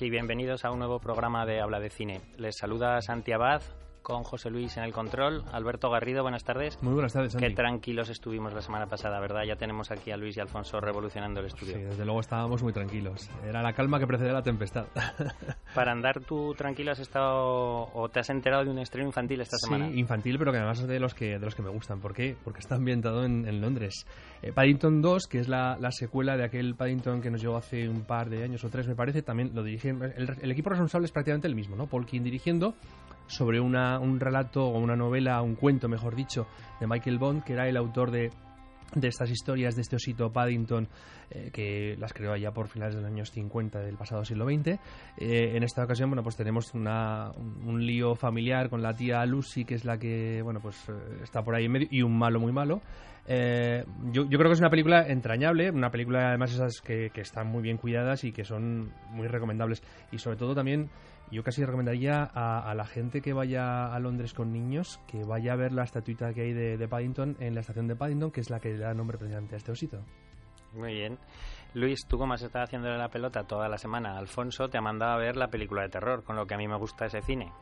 Y bienvenidos a un nuevo programa de Habla de Cine. Les saluda Santi Abad con José Luis en el control. Alberto Garrido, buenas tardes. Muy buenas tardes, Santi. Qué tranquilos estuvimos la semana pasada, ¿verdad? Ya tenemos aquí a Luis y Alfonso revolucionando el estudio. Sí, desde luego estábamos muy tranquilos. Era la calma que precede a la tempestad. Para andar tú tranquilo has estado o te has enterado de un estreno infantil esta semana. Sí, infantil, pero que además es de los que, de los que me gustan. ¿Por qué? Porque está ambientado en, en Londres. Eh, Paddington 2, que es la, la, secuela de aquel Paddington que nos llegó hace un par de años o tres, me parece, también lo dirige... El, el equipo responsable es prácticamente el mismo, ¿no? Paul King dirigiendo sobre una, un relato o una novela, un cuento, mejor dicho, de Michael Bond, que era el autor de, de estas historias de este osito Paddington eh, que las creó allá por finales de los años 50 del pasado siglo XX. Eh, en esta ocasión, bueno, pues tenemos una, un, lío familiar con la tía Lucy, que es la que, bueno, pues eh, está por ahí en medio, y un malo muy malo. Yo, yo, creo que es una película entrañable, una película además esas que, que, están muy bien cuidadas y que son muy recomendables. Y sobre todo también yo casi recomendaría a, a, la gente que vaya a Londres con niños que vaya a ver la estatuita que hay de, de, Paddington en la estación de Paddington, que es la que le da nombre precisamente a este osito. Muy bien. Luis, tú como has estado haciéndole la pelota toda la semana, Alfonso te ha mandado a ver la película de terror, con lo que a mí me gusta ese cine.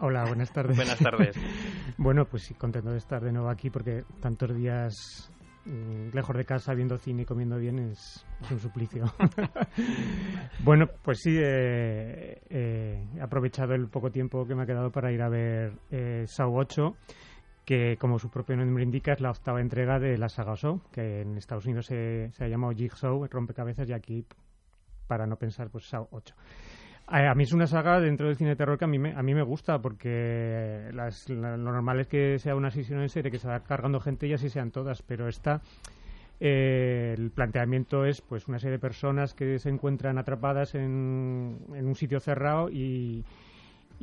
Hola, buenas tardes. buenas tardes. bueno, pues sí, contento de estar de nuevo aquí porque tantos días lejos de casa viendo cine y comiendo bien es, es un suplicio. bueno, pues sí, eh, eh, he aprovechado el poco tiempo que me ha quedado para ir a ver eh, Saw 8 que como su propio nombre indica es la octava entrega de la saga Saw, que en Estados Unidos se, se ha llamado Jigsaw, rompecabezas, y aquí, para no pensar, pues Saw 8. A mí es una saga dentro del cine de terror que a mí me, a mí me gusta porque las, la, lo normal es que sea una sesión en serie que se va cargando gente y así sean todas, pero esta eh, el planteamiento es pues una serie de personas que se encuentran atrapadas en un sitio cerrado y,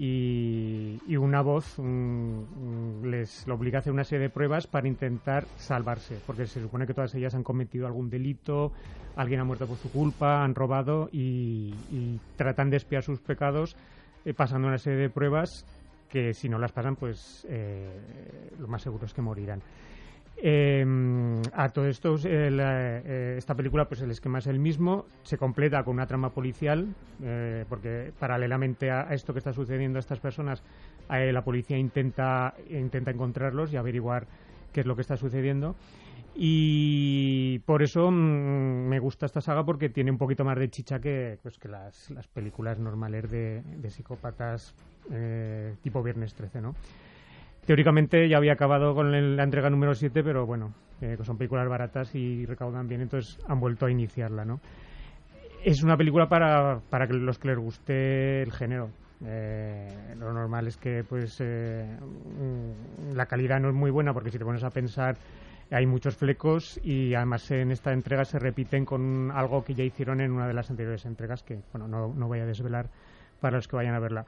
y, y, una voz um, les lo obliga a hacer una serie de pruebas para intentar salvarse, porque se supone que todas ellas han cometido algún delito, alguien ha muerto por su culpa, han robado y, tratan de espiar sus pecados eh, pasando una serie de pruebas que si no las pasan, pues eh, lo más seguro es que morirán. Eh, a todo esto, eh, eh, esta película, pues el esquema es el mismo, se completa con una trama policial, eh, porque paralelamente a, esto que está sucediendo a estas personas, la policía intenta, intenta encontrarlos y averiguar qué es lo que está sucediendo. Y por eso mmm, me gusta esta saga porque tiene un poquito más de chicha que, pues, que las, las películas normales de, psicópatas eh, tipo Viernes 13, ¿no? Teóricamente ya había acabado con la entrega número 7, pero bueno, eh, son películas baratas y recaudan bien, entonces han vuelto a iniciarla, ¿no? Es una película para, para los que les guste el género. Eh, lo normal es que pues eh, la calidad no es muy buena porque si te pones a pensar hay muchos flecos y además en esta entrega se repiten con algo que ya hicieron en una de las anteriores entregas que bueno no, no voy a desvelar para los que vayan a verla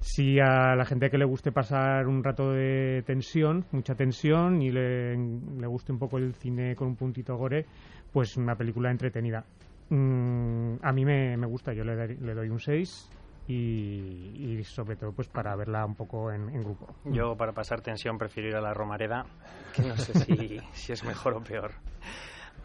si a la gente que le guste pasar un rato de tensión, mucha tensión, y le, le guste un poco el cine con un puntito gore, pues una película entretenida. Mm, a mí me, me, gusta, yo le, le doy un 6 y, y, sobre todo pues para verla un poco en, en, grupo. Yo para pasar tensión prefiero ir a la Romareda, que no sé si, si es mejor o peor.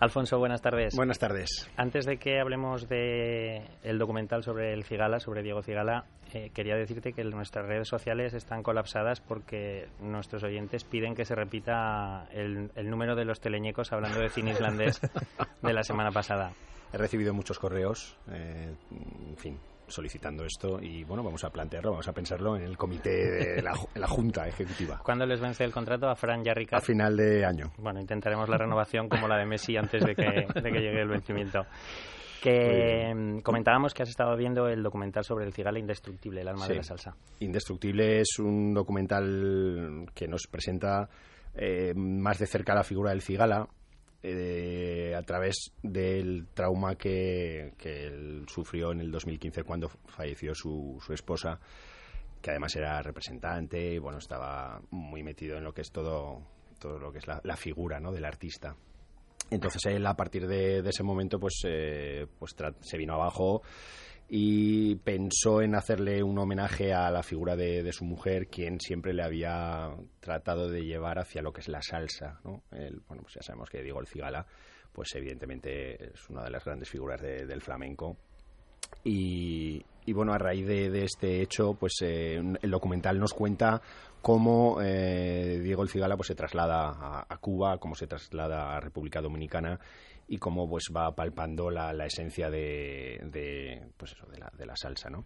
Alfonso, buenas tardes. Buenas tardes. Antes de que hablemos de el documental sobre el Cigala, sobre Diego Cigala, eh, quería decirte que nuestras redes sociales están colapsadas porque nuestros oyentes piden que se repita el, el número de los teleñecos hablando de cine islandés de la semana pasada. He recibido muchos correos, eh, en fin, solicitando esto y bueno, vamos a plantearlo, vamos a pensarlo en el comité de la, Junta Ejecutiva. ¿Cuándo les vence el contrato a Fran y a? A final de año. Bueno, intentaremos la renovación como la de Messi antes de que, de que llegue el vencimiento. Que comentábamos que has estado viendo el documental sobre el cigala indestructible, el alma sí. de la salsa. Indestructible es un documental que nos presenta eh, más de cerca la figura del cigala, eh, a través del trauma que, que, él sufrió en el 2015 cuando falleció su, su esposa, que además era representante y bueno, estaba muy metido en lo que es todo, todo lo que es la, la figura ¿no? del artista. Entonces él a partir de, ese momento pues, eh, pues se vino abajo y pensó en hacerle un homenaje a la figura de, su mujer, quien siempre le había tratado de llevar hacia lo que es la salsa. ¿no? El, bueno, pues ya sabemos que Diego El Cigala, pues evidentemente es una de las grandes figuras de, del flamenco. Y, bueno, a raíz de, este hecho, pues eh, el documental nos cuenta cómo eh, Diego El Cigala pues, se traslada a Cuba, cómo se traslada a República Dominicana y cómo pues va palpando la, la esencia de, de, pues eso, de, la, de la salsa, ¿no?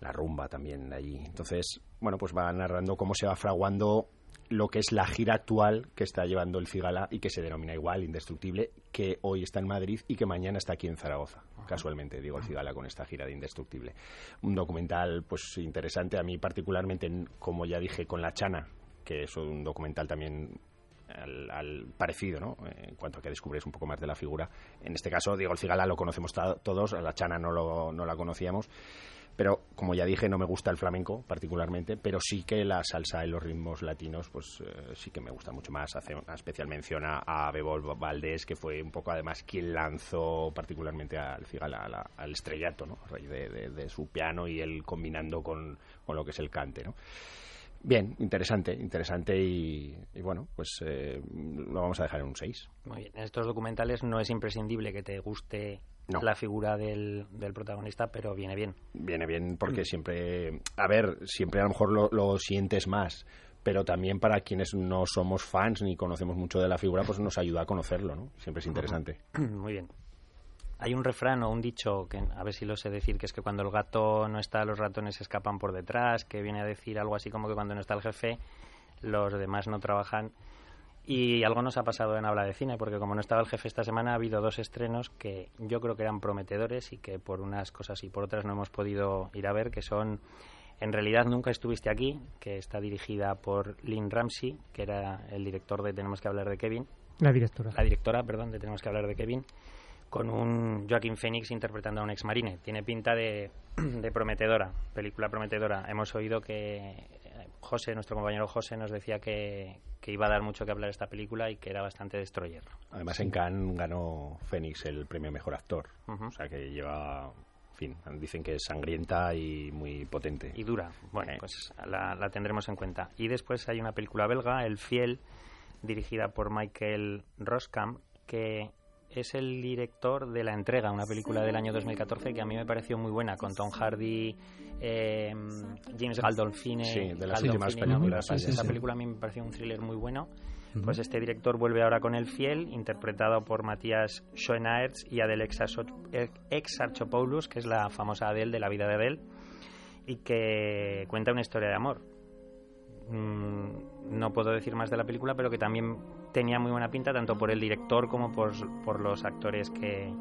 La rumba también de allí. Entonces, bueno, pues va narrando cómo se va fraguando lo que es la gira actual que está llevando el Cigala y que se denomina igual, Indestructible, que hoy está en Madrid y que mañana está aquí en Zaragoza. Ajá. Casualmente, digo el Cigala con esta gira de Indestructible. Un documental pues interesante, a mí particularmente, como ya dije, con La Chana, que es un documental también al, parecido, ¿no? En cuanto a que descubres un poco más de la figura. En este caso, Diego el Cigala lo conocemos todos, a la Chana no, lo, no la conocíamos. Pero, como ya dije, no me gusta el flamenco particularmente, pero sí que la salsa y los ritmos latinos, pues eh, sí que me gusta mucho más. Hace una especial mención a, a Bebol Valdés, que fue un poco además quien lanzó particularmente al Cigala, la, al estrellato, ¿no? A raíz de, su piano y él combinando con, con lo que es el cante, ¿no? Bien, interesante, interesante y, y bueno, pues eh, lo vamos a dejar en un 6. Muy bien, en estos documentales no es imprescindible que te guste no. la figura del, del, protagonista, pero viene bien. Viene bien porque siempre, a ver, siempre a lo mejor lo, lo sientes más, pero también para quienes no somos fans ni conocemos mucho de la figura, pues nos ayuda a conocerlo, ¿no? Siempre es interesante. Muy bien. Hay un refrán o un dicho, que a ver si lo sé decir, que es que cuando el gato no está, los ratones escapan por detrás, que viene a decir algo así como que cuando no está el jefe, los demás no trabajan. Y algo nos ha pasado en Habla de Cine, porque como no estaba el jefe esta semana, ha habido dos estrenos que yo creo que eran prometedores y que por unas cosas y por otras no hemos podido ir a ver, que son En realidad nunca estuviste aquí, que está dirigida por Lynn Ramsey, que era el director de Tenemos que hablar de Kevin. La directora. La directora, perdón, de Tenemos que hablar de Kevin con un Joaquín Phoenix interpretando a un ex marine. Tiene pinta de, de, prometedora, película prometedora. Hemos oído que José, nuestro compañero José, nos decía que, que iba a dar mucho que hablar esta película y que era bastante destroyer. Además, en Cannes ganó Phoenix el premio Mejor Actor. Uh -huh. O sea que lleva fin, dicen que es sangrienta y muy potente. Y dura. Bueno, eh. pues la, la, tendremos en cuenta. Y después hay una película belga, El Fiel, dirigida por Michael Roskam, que es el director de La Entrega, una película del año 2014 que a mí me pareció muy buena, con Tom Hardy, eh, James Gandolfini. Sí, de las últimas películas. Sí, sí, Esa película a mí me pareció un thriller muy bueno. Uh -huh. Pues este director vuelve ahora con El Fiel, interpretado por Matías Schoenaerts y Adele Exarchopoulos, que es la famosa Adele de la vida de Adele, y que cuenta una historia de amor. Mm, no puedo decir más de la película, pero que también tenía muy buena pinta tanto por el director como por, por los actores que,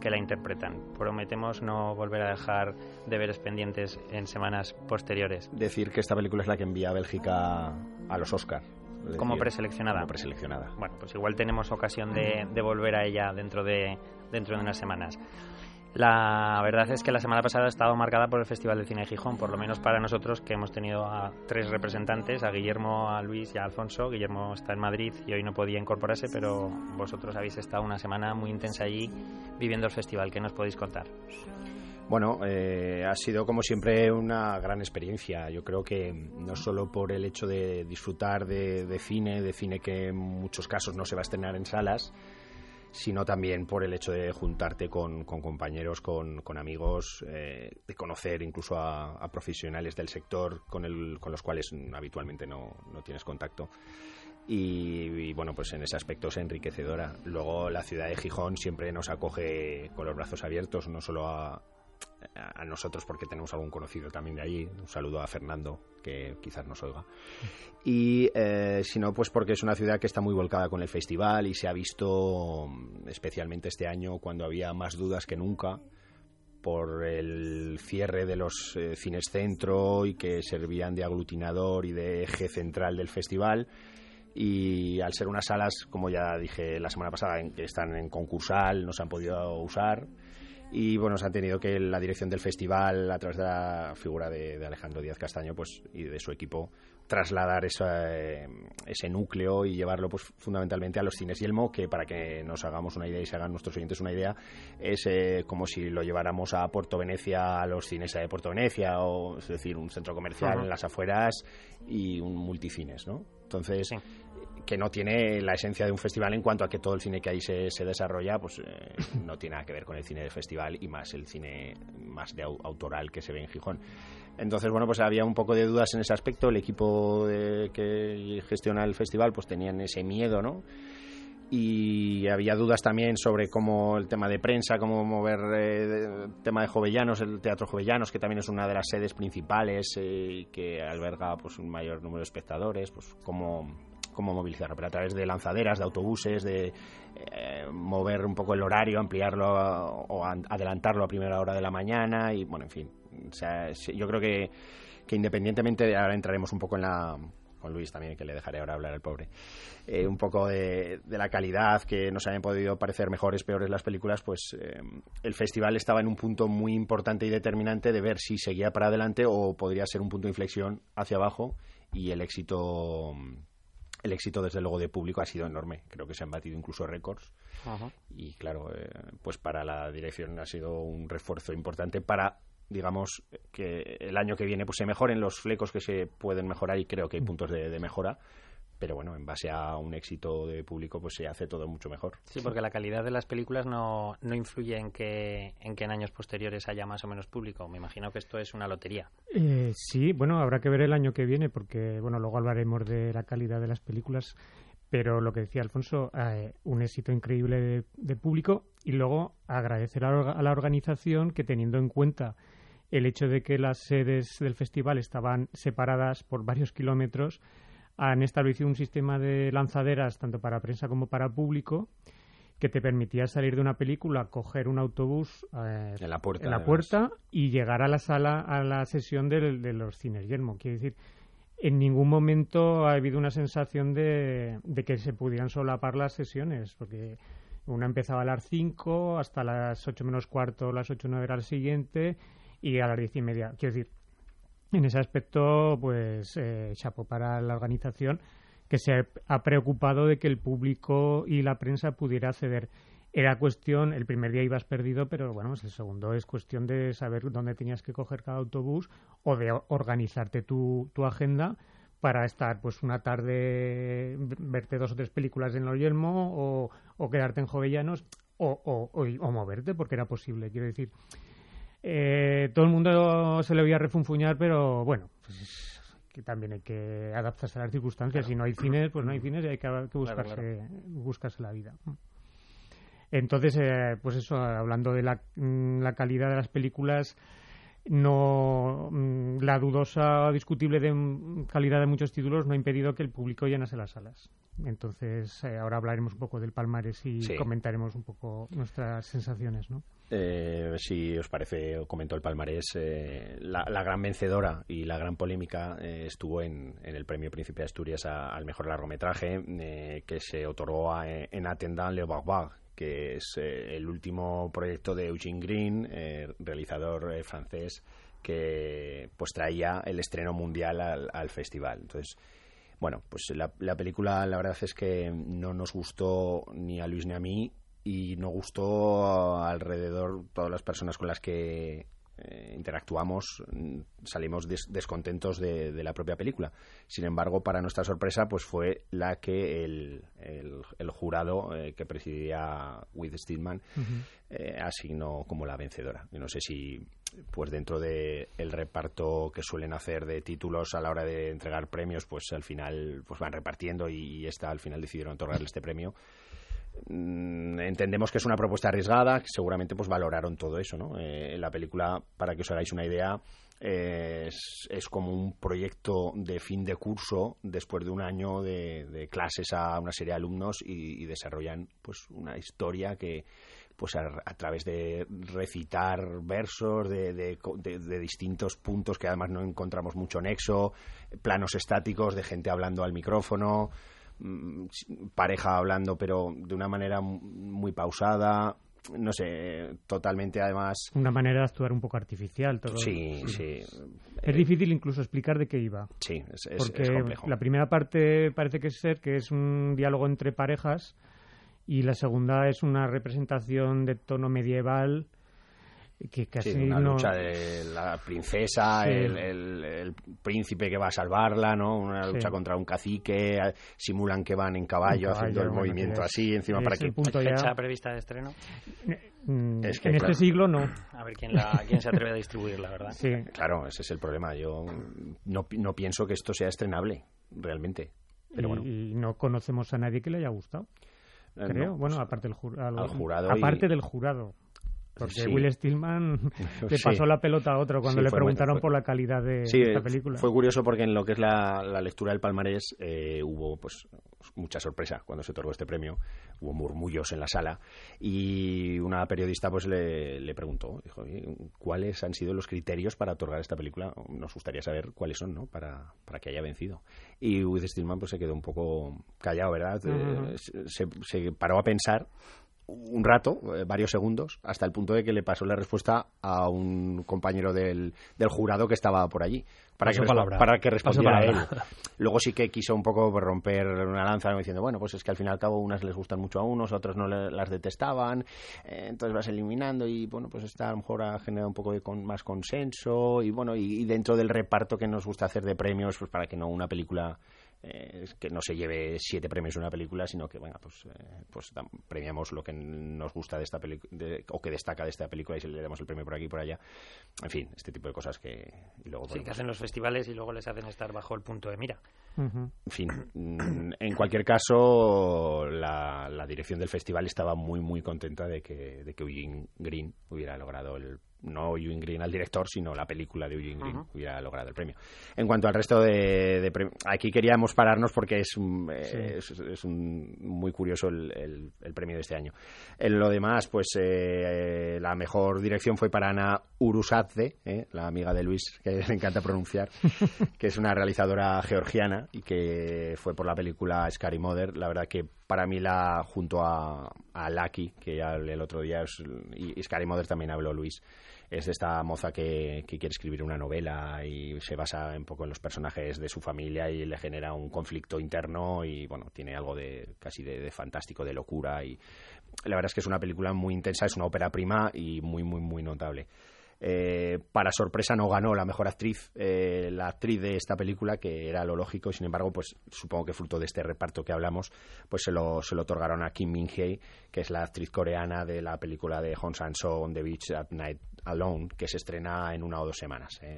que, la interpretan. Prometemos no volver a dejar deberes pendientes en semanas posteriores. Decir que esta película es la que envía a Bélgica a los Oscars. Como preseleccionada. Como preseleccionada. Bueno, pues igual tenemos ocasión de, de volver a ella dentro de, dentro de unas semanas. La verdad es que la semana pasada ha estado marcada por el Festival de Cine de Gijón, por lo menos para nosotros que hemos tenido a tres representantes, a Guillermo, a Luis y a Alfonso. Guillermo está en Madrid y hoy no podía incorporarse, pero vosotros habéis estado una semana muy intensa allí viviendo el festival. ¿Qué nos podéis contar? Bueno, eh, ha sido como siempre una gran experiencia. Yo creo que no solo por el hecho de disfrutar de, de cine, de cine que en muchos casos no se va a estrenar en salas, sino también por el hecho de juntarte con, con compañeros, con, con amigos, eh, de conocer incluso a, profesionales del sector con, el, con los cuales habitualmente no, no tienes contacto. Y, bueno, pues en ese aspecto es enriquecedora. Luego la ciudad de Gijón siempre nos acoge con los brazos abiertos, no solo a, a nosotros porque tenemos algún conocido también de allí. Un saludo a Fernando, que quizás nos oiga. Y eh, si no, pues porque es una ciudad que está muy volcada con el festival y se ha visto, especialmente este año, cuando había más dudas que nunca por el cierre de los eh, cines centro y que servían de aglutinador y de eje central del festival y al ser unas salas, como ya dije la semana pasada, en que están en concursal, no se han podido usar y bueno, se han tenido que la dirección del festival, a través de la figura de, Alejandro Díaz Castaño pues, y de su equipo, trasladar eh, ese núcleo y llevarlo pues, fundamentalmente a los cines. Yelmo, que para que nos hagamos una idea y se hagan nuestros oyentes una idea, es eh, como si lo lleváramos a Puerto Venecia, a los cines de Puerto Venecia, o es decir, un centro comercial en las afueras y un multicines, ¿no? Entonces, que no tiene la esencia de un festival en cuanto a que todo el cine que ahí se, se desarrolla pues eh, no tiene nada que ver con el cine de festival y más el cine más de autoral que se ve en Gijón. Entonces, bueno, pues había un poco de dudas en ese aspecto. El equipo que gestiona el festival pues tenían ese miedo, ¿no? y había dudas también sobre cómo el tema de prensa, cómo mover eh, el tema de Jovellanos, el Teatro Jovellanos, que también es una de las sedes principales eh, que alberga pues un mayor número de espectadores, pues cómo cómo movilizarlo, pero a través de lanzaderas, de autobuses, de eh, mover un poco el horario, ampliarlo o adelantarlo a primera hora de la mañana y, bueno, en fin. Yo creo que, que independientemente, ahora entraremos un poco en la, con Luis también, que le dejaré ahora hablar al pobre, eh, un poco de, la calidad, que nos hayan podido parecer mejores, peores las películas, pues eh, el festival estaba en un punto muy importante y determinante de ver si seguía para adelante o podría ser un punto de inflexión hacia abajo y el éxito el éxito, desde luego, de público ha sido enorme. Creo que se han batido incluso récords. Y claro, eh, pues para la dirección ha sido un refuerzo importante para, digamos, que el año que viene pues se mejoren los flecos que se pueden mejorar y creo que hay mm. puntos de mejora pero bueno, en base a un éxito de público, pues se hace todo mucho mejor. Sí, porque la calidad de las películas no, no influye en que, en que en años posteriores haya más o menos público. Me imagino que esto es una lotería. Eh, sí, bueno, habrá que ver el año que viene, porque bueno, luego hablaremos de la calidad de las películas. Pero lo que decía Alfonso, eh, un éxito increíble de, público y luego agradecer a la organización que teniendo en cuenta el hecho de que las sedes del festival estaban separadas por varios kilómetros, han establecido un sistema de lanzaderas tanto para prensa como para público que te permitía salir de una película, coger un autobús eh, en la puerta, en la puerta y llegar a la sala, a la sesión de, los cines Yermo. Quiere decir, en ningún momento ha habido una sensación de, de que se pudieran solapar las sesiones, porque una empezaba a las 5 hasta las 8 menos cuarto, las 8 9 era el siguiente y a las 10 y media. Quiero decir, en ese aspecto, pues, eh, chapo para la organización que se ha preocupado de que el público y la prensa pudiera acceder. Era cuestión, el primer día ibas perdido, pero bueno, pues el segundo es cuestión de saber dónde tenías que coger cada autobús o de organizarte tu, tu agenda para estar pues una tarde, verte dos o tres películas en Los Yelmo o, o quedarte en Jovellanos o, o, o, moverte porque era posible. Quiero decir, eh, todo el mundo se le veía refunfuñar, pero bueno, pues que también hay que adaptarse a las circunstancias. Si no hay cines, pues no hay cines y hay que, buscarse, buscarse la vida. Entonces, eh, pues eso, hablando de la, mm, la, calidad de las películas, no mm, la dudosa o discutible de calidad de muchos títulos no ha impedido que el público llenase las salas. Entonces, eh, ahora hablaremos un poco del Palmares y comentaremos un poco nuestras sensaciones, ¿no? Eh, si os parece, comentó el Palmarés, eh, la, gran vencedora y la gran polémica eh, estuvo en, el Premio Príncipe de Asturias al mejor largometraje eh, que se otorgó en Attendant Le Barbare, que es el último proyecto de Eugene Green, realizador francés, que pues traía el estreno mundial al, al festival. Entonces, bueno, pues la, la, película la verdad es que no nos gustó ni a Luis ni a mí y no gustó alrededor todas las personas con las que eh, interactuamos mm, salimos descontentos de, la propia película. Sin embargo, para nuestra sorpresa, pues fue la que el, el, jurado eh, que presidía With Stillman eh, asignó como la vencedora. Yo no sé si pues dentro del el reparto que suelen hacer de títulos a la hora de entregar premios, pues al final pues van repartiendo y, y esta al final decidieron otorgarle este premio. Mm, entendemos que es una propuesta arriesgada, seguramente pues valoraron todo eso, ¿no? Eh, la película, para que os hagáis una idea, es, como un proyecto de fin de curso después de un año de, clases a una serie de alumnos y, desarrollan pues una historia que pues a, través de recitar versos de, de, distintos puntos que además no encontramos mucho nexo, planos estáticos de gente hablando al micrófono, pareja hablando, pero de una manera muy pausada, no sé, totalmente además. Una manera de actuar un poco artificial. Todo. Sí, sí. Es difícil incluso explicar de qué iba. Sí, es, es, porque es complejo. la primera parte parece que es ser que es un diálogo entre parejas y la segunda es una representación de tono medieval que casi sí, una no... lucha de la princesa, Sí. el, el- el príncipe que va a salvarla, ¿no? Una Sí. lucha contra un cacique, simulan que van en caballo, haciendo el bueno, movimiento así, encima es para que... punto ya- Fecha prevista de estreno. Mm, Es que, en claro. este siglo no. A ver quién, la, quién se atreve a distribuirla, ¿verdad? Sí. Claro, ese es el problema. Yo no, no pienso que esto sea estrenable, realmente. Pero y, bueno, y no conocemos a nadie que le haya gustado, eh, creo. no, bueno, pues, aparte del jur- al- al jurado aparte y- del jurado. Porque Sí. Will Stillman le Sí. pasó la pelota a otro cuando Sí, le muy- preguntaron fue- por la calidad de Sí, esta eh, película. fue curioso porque en lo que es la, la lectura del palmarés eh, hubo pues mucha sorpresa cuando se otorgó este premio, hubo murmullos en la sala y una periodista pues le, le preguntó, dijo, "Oye, ¿cuáles han sido los criterios para otorgar esta película? Nos gustaría saber cuáles son, ¿no? Para, para que haya vencido. Y Will Stillman pues se quedó un poco callado, ¿verdad? Eh, se, se paró a pensar un rato, eh, varios segundos, hasta el punto de que le pasó la respuesta a un compañero del, del jurado que estaba por allí, para, que, palabra. para que respondiera él. palabra. Luego sí que quiso un poco romper una lanza diciendo, bueno, pues es que al fin y al cabo unas les gustan mucho a unos, otros no le- las detestaban, eh, entonces vas eliminando y bueno, pues esta a lo mejor ha generado un poco de con- más consenso y bueno, y, y dentro del reparto que nos gusta hacer de premios, pues para que no una película eh, que no se lleve siete premios una película, sino que, venga, pues, eh, pues premiamos lo que nos gusta de esta película o que destaca de esta película y se le damos el premio por aquí y por allá. En fin, este tipo de cosas que. Y luego, Sí, que hacen los festivales y luego les hacen estar bajo el punto de mira. En fin, mm, en cualquier caso, la, la dirección del festival estaba muy, muy contenta de que, de que Eugene Green hubiera logrado el. No Eugene Green al director, sino la película de Eugene Green Ujú. hubiera logrado el premio. En cuanto al resto de, de aquí queríamos pararnos porque es, un- eh, Sí. es, es un- muy curioso el, el- el premio de este año. En lo demás, pues eh, la mejor dirección fue para Ana Urusadze, eh, la amiga de Luis, que le encanta pronunciar, que es una realizadora georgiana y que fue por la película Scary Mother. La verdad que para mí la junto a, a Lucky, que ya el otro día, es- y Scary Mother también habló Luis, es esta moza que, que quiere escribir una novela y se basa un poco en los personajes de su familia y le genera un conflicto interno y bueno, tiene algo de casi de, fantástico, de locura y la verdad es que es una película muy intensa, es una ópera prima y muy, muy, muy notable. Eh, para sorpresa no ganó la mejor actriz, eh, la actriz de esta película, que era lo lógico, sin embargo, pues supongo que fruto de este reparto que hablamos, pues se lo, se lo otorgaron a Kim Min-hye, que es la actriz coreana de la película de Hong Sang-soo on the Beach at Night Alone, que se estrena en una o dos semanas. eh,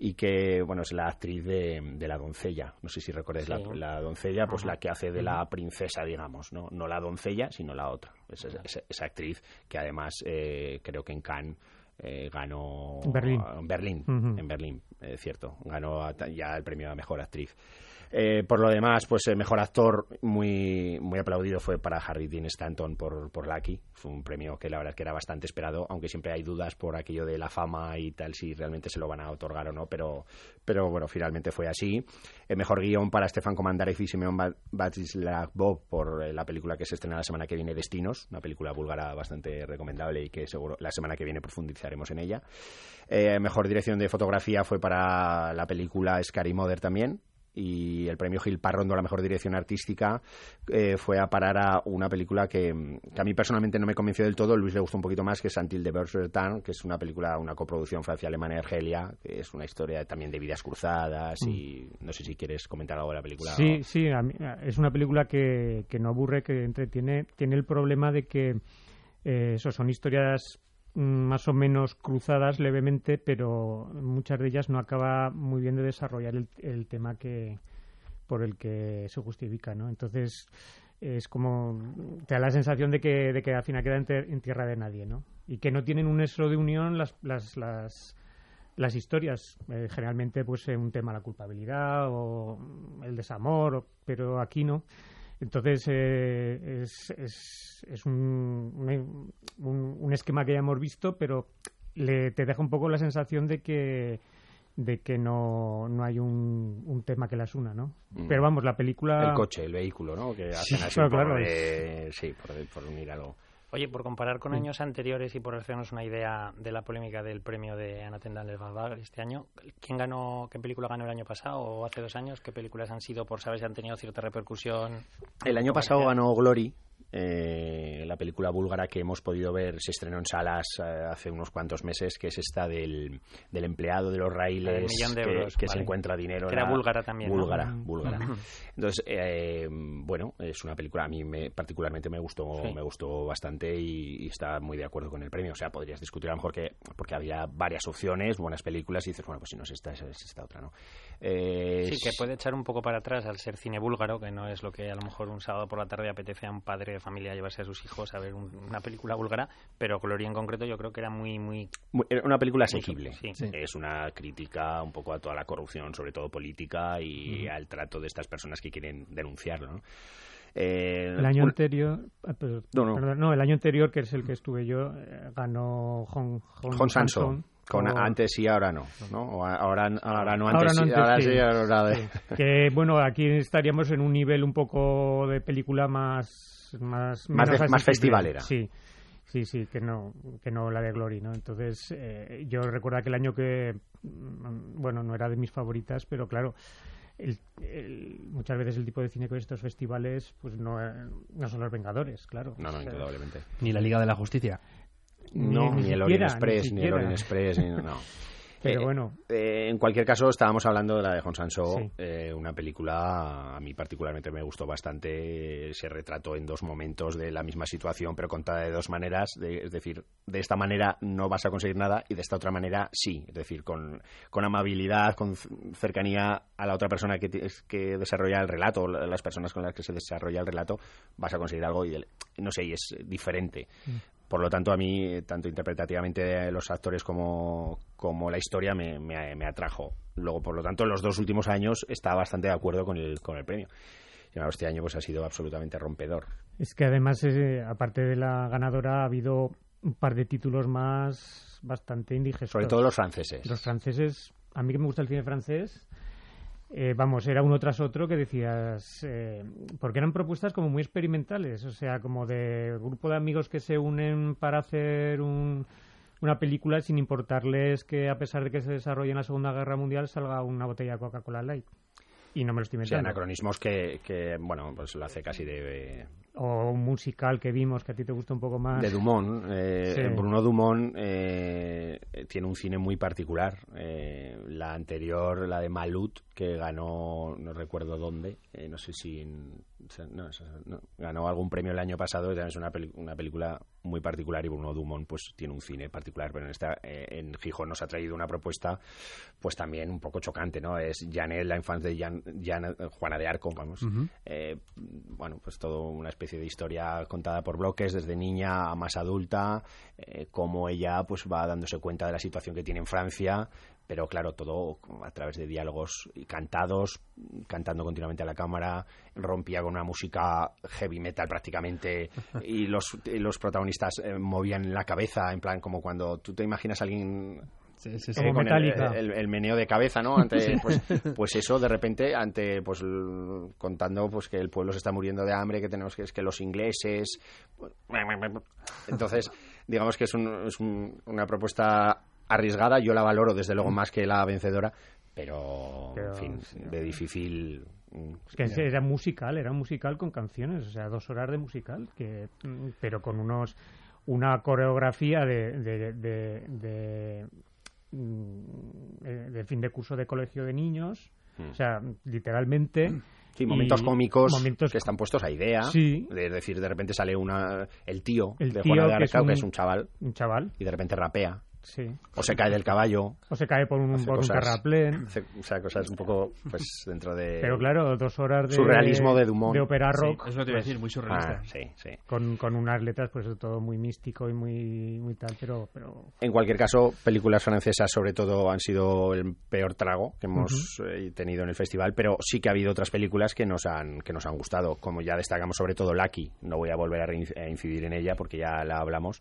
y que bueno es la actriz de, de la doncella. No sé si recordáis Sí. la, la doncella pues Ajá. la que hace de la princesa digamos no no la doncella sino la otra. Es esa, esa- esa actriz que además eh, creo que en Cannes eh, ganó Berlín. en Berlín en Berlín eh, cierto. Ganó a- ya el premio a mejor actriz Eh, por lo demás, pues el mejor actor muy, muy aplaudido fue para Harry Dean Stanton por, por Lucky. Fue un premio que la verdad que era bastante esperado, aunque siempre hay dudas por aquello de la fama y tal, si realmente se lo van a otorgar o no, pero, pero bueno, finalmente fue así. El mejor guion para Stefan Komandarev y Simeon Ba- Batislavov por eh, la película que se estrena la semana que viene, Destinos, una película búlgara bastante recomendable y que seguro la semana que viene profundizaremos en ella. Eh, mejor dirección de fotografía fue para la película Scary Mother también. Y el premio Gil Parrondo a la mejor dirección artística eh, fue a parar a una película que, que a mí personalmente no me convenció del todo. Luis le gustó un poquito más, que es Until the Birds Return, que es una película, una coproducción Francia-Alemana y Argelia, que es una historia también de vidas cruzadas. Y no sé si quieres comentar algo de la película. Sí, sí, a mí- es una película que, que no aburre, que entretiene. Tiene el problema de que eh, eso son historias mm, más o menos cruzadas levemente, pero muchas de ellas no acaba muy bien de desarrollar el, el tema que por el que se justifica, ¿no? Entonces es como te da la sensación de que, de que al final queda en, ter- en tierra de nadie, ¿no? Y que no tienen un nexo de unión las, las, las, las historias. Eh, generalmente, pues eh, un tema la culpabilidad o el desamor, pero aquí no. Entonces, eh, es, es, es un, un, un- esquema que ya hemos visto, pero le, te deja un poco la sensación de que de que no, no hay un, un tema que las una, ¿no? Mm. Pero vamos, la película... El coche, el vehículo, ¿no? Que Sí, hacen así claro, por, claro, de- sí, por, por unir algo. Oye, por comparar con años anteriores y por hacernos una idea de la polémica del premio de Anna Tendal este año, ¿quién ganó, qué película ganó el año pasado o hace dos años? ¿Qué películas han sido por saber si han tenido cierta repercusión? El año pasado ganó Glory, eh, la película búlgara que hemos podido ver, se estrenó en salas eh, hace unos cuantos meses, que es esta del, del empleado de los raíles de que, euros, que se vale. encuentra dinero. Que era búlgara también. Búlgara, Mm. búlgara. Entonces, eh, bueno, es una película a mí me, particularmente me gustó, Sí. me gustó bastante y, y está muy de acuerdo con el premio. O sea, podrías discutir a lo mejor que porque había varias opciones, buenas películas y dices, bueno, pues si no es esta, es esta otra, ¿no? Eh, Sí, que puede echar un poco para atrás al ser cine búlgaro, que no es lo que a lo mejor un sábado por la tarde apetece a un padre de familia llevarse a sus hijos a ver un- una película búlgara, pero Gloria en concreto yo creo que era muy, muy... Muy- era Una película asequible. sí. Sí. Es una crítica un poco a toda la corrupción, sobre todo política, y al trato de estas personas que quieren denunciarlo. ¿no? Eh, El año un- anterior, ah, No, no. perdón, no, el año anterior, que es el que estuve yo, eh, ganó Hong, Hong, Hong Sanso, Sanson con antes sí, ahora no. ¿no? O ahora, ahora no, Ahora antes no, sí, antes ahora sí. sí, ahora de- Sí. Que bueno, aquí estaríamos en un nivel un poco de película más más Más de- más festivalera. Sí. Sí, sí, que no, que no la de Glory, ¿no? Entonces, eh, yo recuerdo aquel año que, mm, bueno, no era de mis favoritas, pero claro, el- el- muchas veces el tipo de cine que ve estos festivales, pues no, eh, no son los Vengadores, claro. No, no, O sea, indudablemente. Ni la Liga de la Justicia. No, Ni- ni, ni el Orient Express, ni ni, el. Orient Express, ni- no. Pero Eh, bueno, Eh, en cualquier caso, estábamos hablando de la de Hong Sanso, Sí. eh, una película a mí particularmente me gustó bastante. Se retrató en dos momentos de la misma situación, pero contada de dos maneras. de- es decir, de esta manera no vas a conseguir nada y de esta otra manera sí. Es decir, con, con amabilidad, con cercanía a la otra persona que, que desarrolla el relato, la- las personas con las que se desarrolla el relato, vas a conseguir algo y el- no sé, y es diferente. Por lo tanto, a mí, tanto interpretativamente los actores como, como la historia me, me, me atrajo. Luego, por lo tanto, en los dos últimos años está bastante de acuerdo con el, con el premio. Y este año pues ha sido absolutamente rompedor. Es que además, eh, aparte de la ganadora, ha habido un par de títulos más bastante indigestos. Sobre todo los franceses. Los franceses, a mí que me gusta el cine francés, eh, vamos, era uno tras otro que decías, eh, porque eran propuestas como muy experimentales, o sea, como de grupo de amigos que se unen para hacer un- una película sin importarles que a pesar de que se desarrolle en la Segunda Guerra Mundial salga una botella de Coca-Cola Light. Y no me lo estoy Sí, inventando. anacronismos que, que, bueno, pues lo hace casi de, o un musical que vimos que a ti te gusta un poco más. de Dumont. Eh, Sí. Bruno Dumont eh, tiene un cine muy particular. Eh, la anterior, la de Malut, que ganó, no recuerdo dónde, eh, no sé si en- no, ganó algún premio el año pasado. Es una, peli- una película muy particular y Bruno Dumont pues tiene un cine particular. Pero en esta, eh, en Gijón nos ha traído una propuesta pues también un poco chocante, ¿no? Es Janet, la infancia de Jan- Jan- Juana de Arco, vamos. Eh, bueno, pues todo una especie de historia contada por bloques, desde niña a más adulta, eh, cómo ella pues va dándose cuenta de la situación que tiene en Francia, pero claro, todo a través de diálogos y cantados, cantando continuamente a la cámara, rompía con una música heavy metal prácticamente, y los, y los protagonistas eh, movían la cabeza, en plan como cuando tú te imaginas a alguien Sí, sí, sí. Como eh, con el, Metallica. el- el meneo de cabeza, ¿no? Ante, pues, pues eso, de repente, ante pues l- contando pues que el pueblo se está muriendo de hambre, que tenemos que es que los ingleses, entonces digamos que es, un- es un- una propuesta arriesgada. Yo la valoro desde luego más que la vencedora, pero, Pero, en fin, sí. de difícil. mm, Es que era musical, era musical con canciones, o sea, dos horas de musical, que, mm, pero con unos una coreografía de, de, de, de, mm, eh, de fin de curso de colegio de niños, Mm. o sea, literalmente. Sí, momentos y cómicos momentos que están puestos a idea. Sí. De decir, de repente sale una el tío El de tío Juana de que es Arcao, que es un chaval, Un chaval, y de repente rapea. Sí. O se cae del caballo. O se cae por un, Hace por un terraplén. hace- o sea, cosas un poco, pues, dentro de... Pero claro, dos horas de. Surrealismo de Dumont. De ópera Sí, rock. eso te iba a pues, decir, muy surrealista. Ah, sí, sí. con, con unas letras, pues todo muy místico y muy, muy tal, pero. pero En cualquier caso, películas francesas sobre todo han sido el peor trago que hemos eh, tenido en el festival, pero sí que ha habido otras películas que nos han que nos han gustado, como ya destacamos sobre todo Lucky, no voy a volver a, a incidir en ella porque ya la hablamos,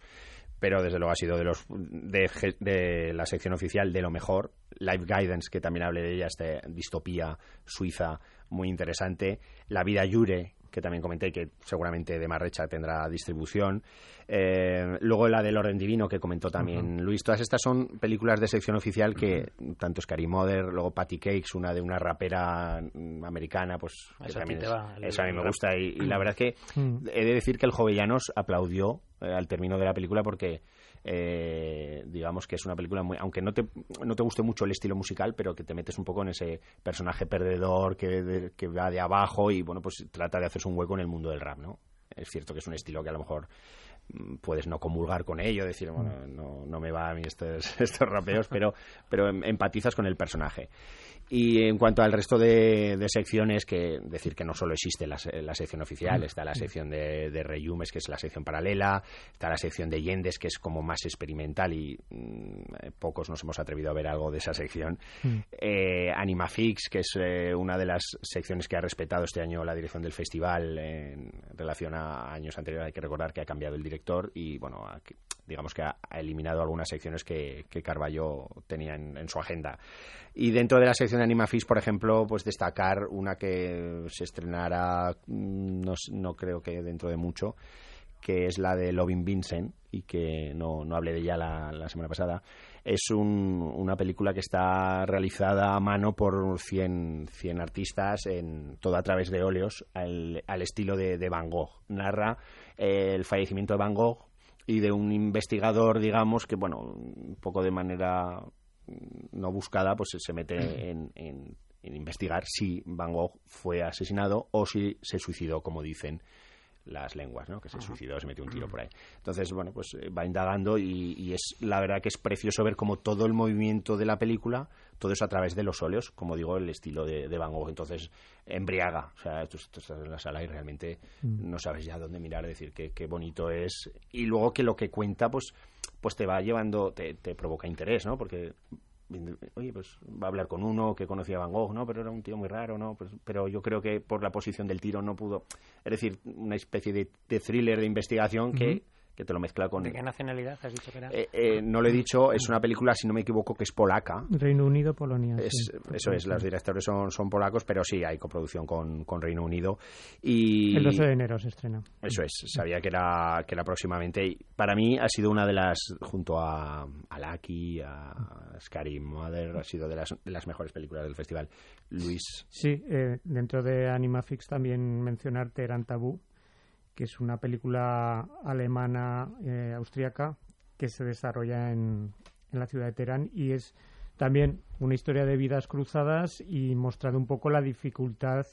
pero desde luego ha sido de los de, de, la sección oficial de lo mejor. Life Guidance, que también hablé de ella, esta distopía suiza muy interesante. La vida Yure, que también comenté que seguramente de Marrecha tendrá distribución. Eh, luego la del Orden Divino, que comentó también Luis. Todas estas son películas de sección oficial que, tanto Scary Mother, luego Patty Cakes, una de una rapera americana, pues también eso a mí me gusta. Y, la verdad es que he de decir que el Jovellanos aplaudió eh, al término de la película porque eh, digamos que es una película muy aunque no te, no te guste mucho el estilo musical pero que te metes un poco en ese personaje perdedor que, que va de abajo y bueno pues trata de hacerse un hueco en el mundo del rap no es cierto que es un estilo que a lo mejor mm, puedes no comulgar con ello, decir, bueno, mm. no, no me va a mí estos, estos rapeos, pero, pero em, empatizas con el personaje. Y en cuanto al resto de, secciones, que decir que no solo existe la, sección oficial, está la sección de, de, Reyumes, que es la sección paralela, está la sección de Yendes, que es como más experimental y mm, pocos nos hemos atrevido a ver algo de esa sección. Mm. Eh, Animafix, que es eh, una de las secciones que ha respetado este año la dirección del festival en relación a años anteriores. Hay que recordar que ha cambiado el director y, bueno, digamos que ha, eliminado algunas secciones que, que Carballo tenía en su agenda. Y dentro de la sección de Animafix, por ejemplo, pues destacar una que se estrenará, mm, no, no creo que dentro de mucho, que es la de Loving Vincent, y que no, no hablé de ella la, semana pasada. Es una película que está realizada a mano por 100, 100 artistas, en, todo a través de óleos, al, al estilo de, de, Van Gogh. Narra eh, el fallecimiento de Van Gogh y de un investigador, digamos, que, bueno, un poco de manera no buscada, pues se mete en, investigar si Van Gogh fue asesinado o si se suicidó, como dicen las lenguas, ¿no? Que se suicidó, se metió un tiro por ahí. Entonces, bueno, pues eh, va indagando y, es la verdad que es precioso ver como todo el movimiento de la película, todo eso a través de los óleos, como digo, el estilo de, Van Gogh. Entonces, embriaga. O sea, tú, estás en la sala y realmente mm. no sabes ya dónde mirar, decir qué, qué bonito es. Y luego que lo que cuenta, pues pues te va llevando, te, te provoca interés, ¿no? Porque oye, pues va a hablar con uno que conocía a Van Gogh, ¿no? Pero era un tío muy raro, ¿no? Pues, pero yo creo que por la posición del tiro no pudo. Es decir, una especie de, thriller de investigación que que te lo mezcla con... ¿De qué nacionalidad has dicho que era? Eh, eh, no lo he dicho, es una película, si no me equivoco, que es polaca. Reino Unido, Polonia. Eso es, los directores son, son polacos, pero sí, hay coproducción con, con Reino Unido. Y, El 12 de enero se estrena. Eso es, sabía que era, que era próximamente. Y para mí ha sido una de las, junto a, a Lucky, a Scary Mother, ha sido de las, de las mejores películas del festival. Luis. Sí, eh, dentro de Animafix también mencionar Teherán Tabú, que es una película alemana eh, austríaca que se desarrolla en, en, la ciudad de Teherán y es también una historia de vidas cruzadas y mostrando un poco la dificultad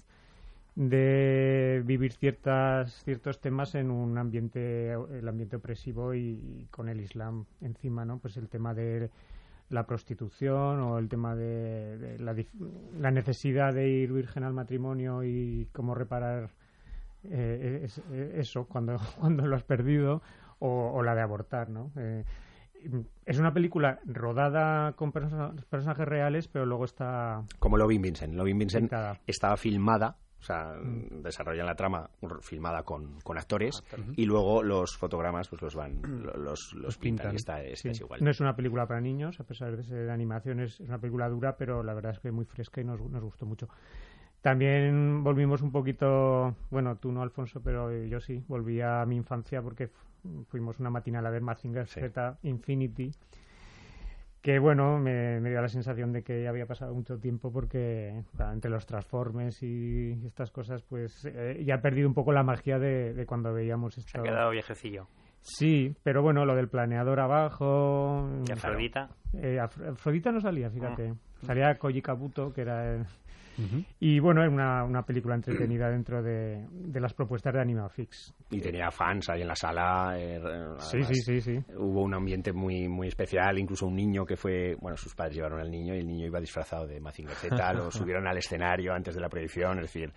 de vivir ciertas ciertos temas en un ambiente el ambiente opresivo y, con el Islam encima no pues el tema de la prostitución o el tema de, la, la, necesidad de ir virgen al matrimonio y cómo reparar eh, es, eh, eso cuando, cuando lo has perdido o, la de abortar, ¿no? Eh, es una película rodada con personajes reales, pero luego está... Como Loving Vincent. Loving Vincent estaba filmada o sea, mm. desarrollan la trama filmada con, con actores y luego los fotogramas pues los van los, los, pintan, y está, es, igual. No es una película para niños, a pesar de ser de animación, es, una película dura, pero la verdad es que muy fresca y nos, nos gustó mucho. También volvimos un poquito, bueno, tú no, Alfonso, pero yo sí, volví a mi infancia porque fuimos una matinal a ver Mazinger Z Infinity, que bueno, me, dio la sensación de que ya había pasado mucho tiempo porque entre los transformes y estas cosas, pues eh, ya ha perdido un poco la magia de, cuando veíamos esto. Se ha quedado viejecillo. Sí, pero bueno, lo del planeador abajo... ¿Y Afrodita? Eh, Afrodita no salía, fíjate. Ah. Salía Koji Kabuto, que era... El, y bueno, es una, una película entretenida dentro de, de, las propuestas de Animafix. Y tenía fans ahí en la sala. Eh, sí, sí, sí, sí. Hubo un ambiente muy, muy especial, incluso un niño que fue, bueno, sus padres llevaron al niño y el niño iba disfrazado de Mazinger Z, lo subieron al escenario antes de la proyección, es decir,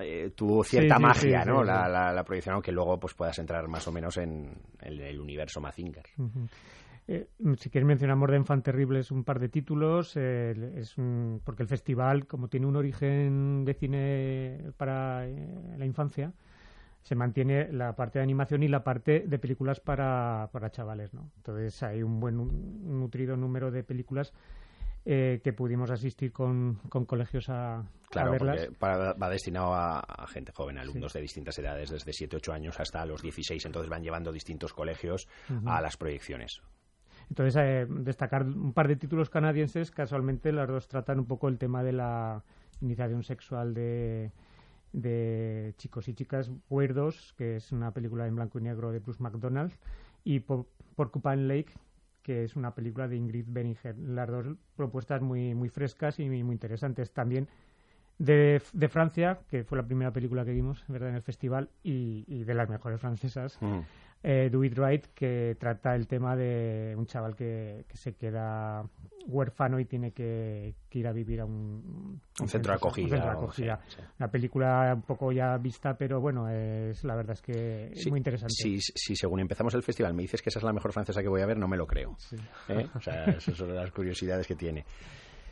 eh, tuvo cierta magia, ¿no? La, la, proyección, aunque luego pues puedas entrar más o menos en, el universo Mazinger. Eh, si quieres mencionamos de Enfant Terribles un par de títulos, eh, es porque el festival, como tiene un origen de cine para eh, la infancia, se mantiene la parte de animación y la parte de películas para, para chavales, ¿no? Entonces hay un buen un nutrido número de películas eh, que pudimos asistir con, con colegios a, claro, verlas. Porque va destinado a, gente joven, alumnos de distintas edades, desde 7, 8 años hasta los 16, entonces van llevando distintos colegios a las proyecciones. Entonces, eh, destacar un par de títulos canadienses, casualmente las dos tratan un poco el tema de la iniciación sexual de, de chicos y chicas Weirdos, que es una película en blanco y negro de Bruce McDonald, y Porcupine Lake, que es una película de Ingrid Beniger. Las dos propuestas muy, muy frescas y muy, interesantes. También de, Francia, que fue la primera película que vimos ¿verdad? en el festival, y, de las mejores francesas. Mm eh, Do It Right, que trata el tema de un chaval que, que se queda huérfano y tiene que, ir a vivir a un, centro de acogida. Una película un poco ya vista, pero bueno, es la verdad es que es muy interesante. Si, si según empezamos el festival me dices que esa es la mejor francesa que voy a ver, no me lo creo. ¿Eh? O sea, esas son las curiosidades que tiene.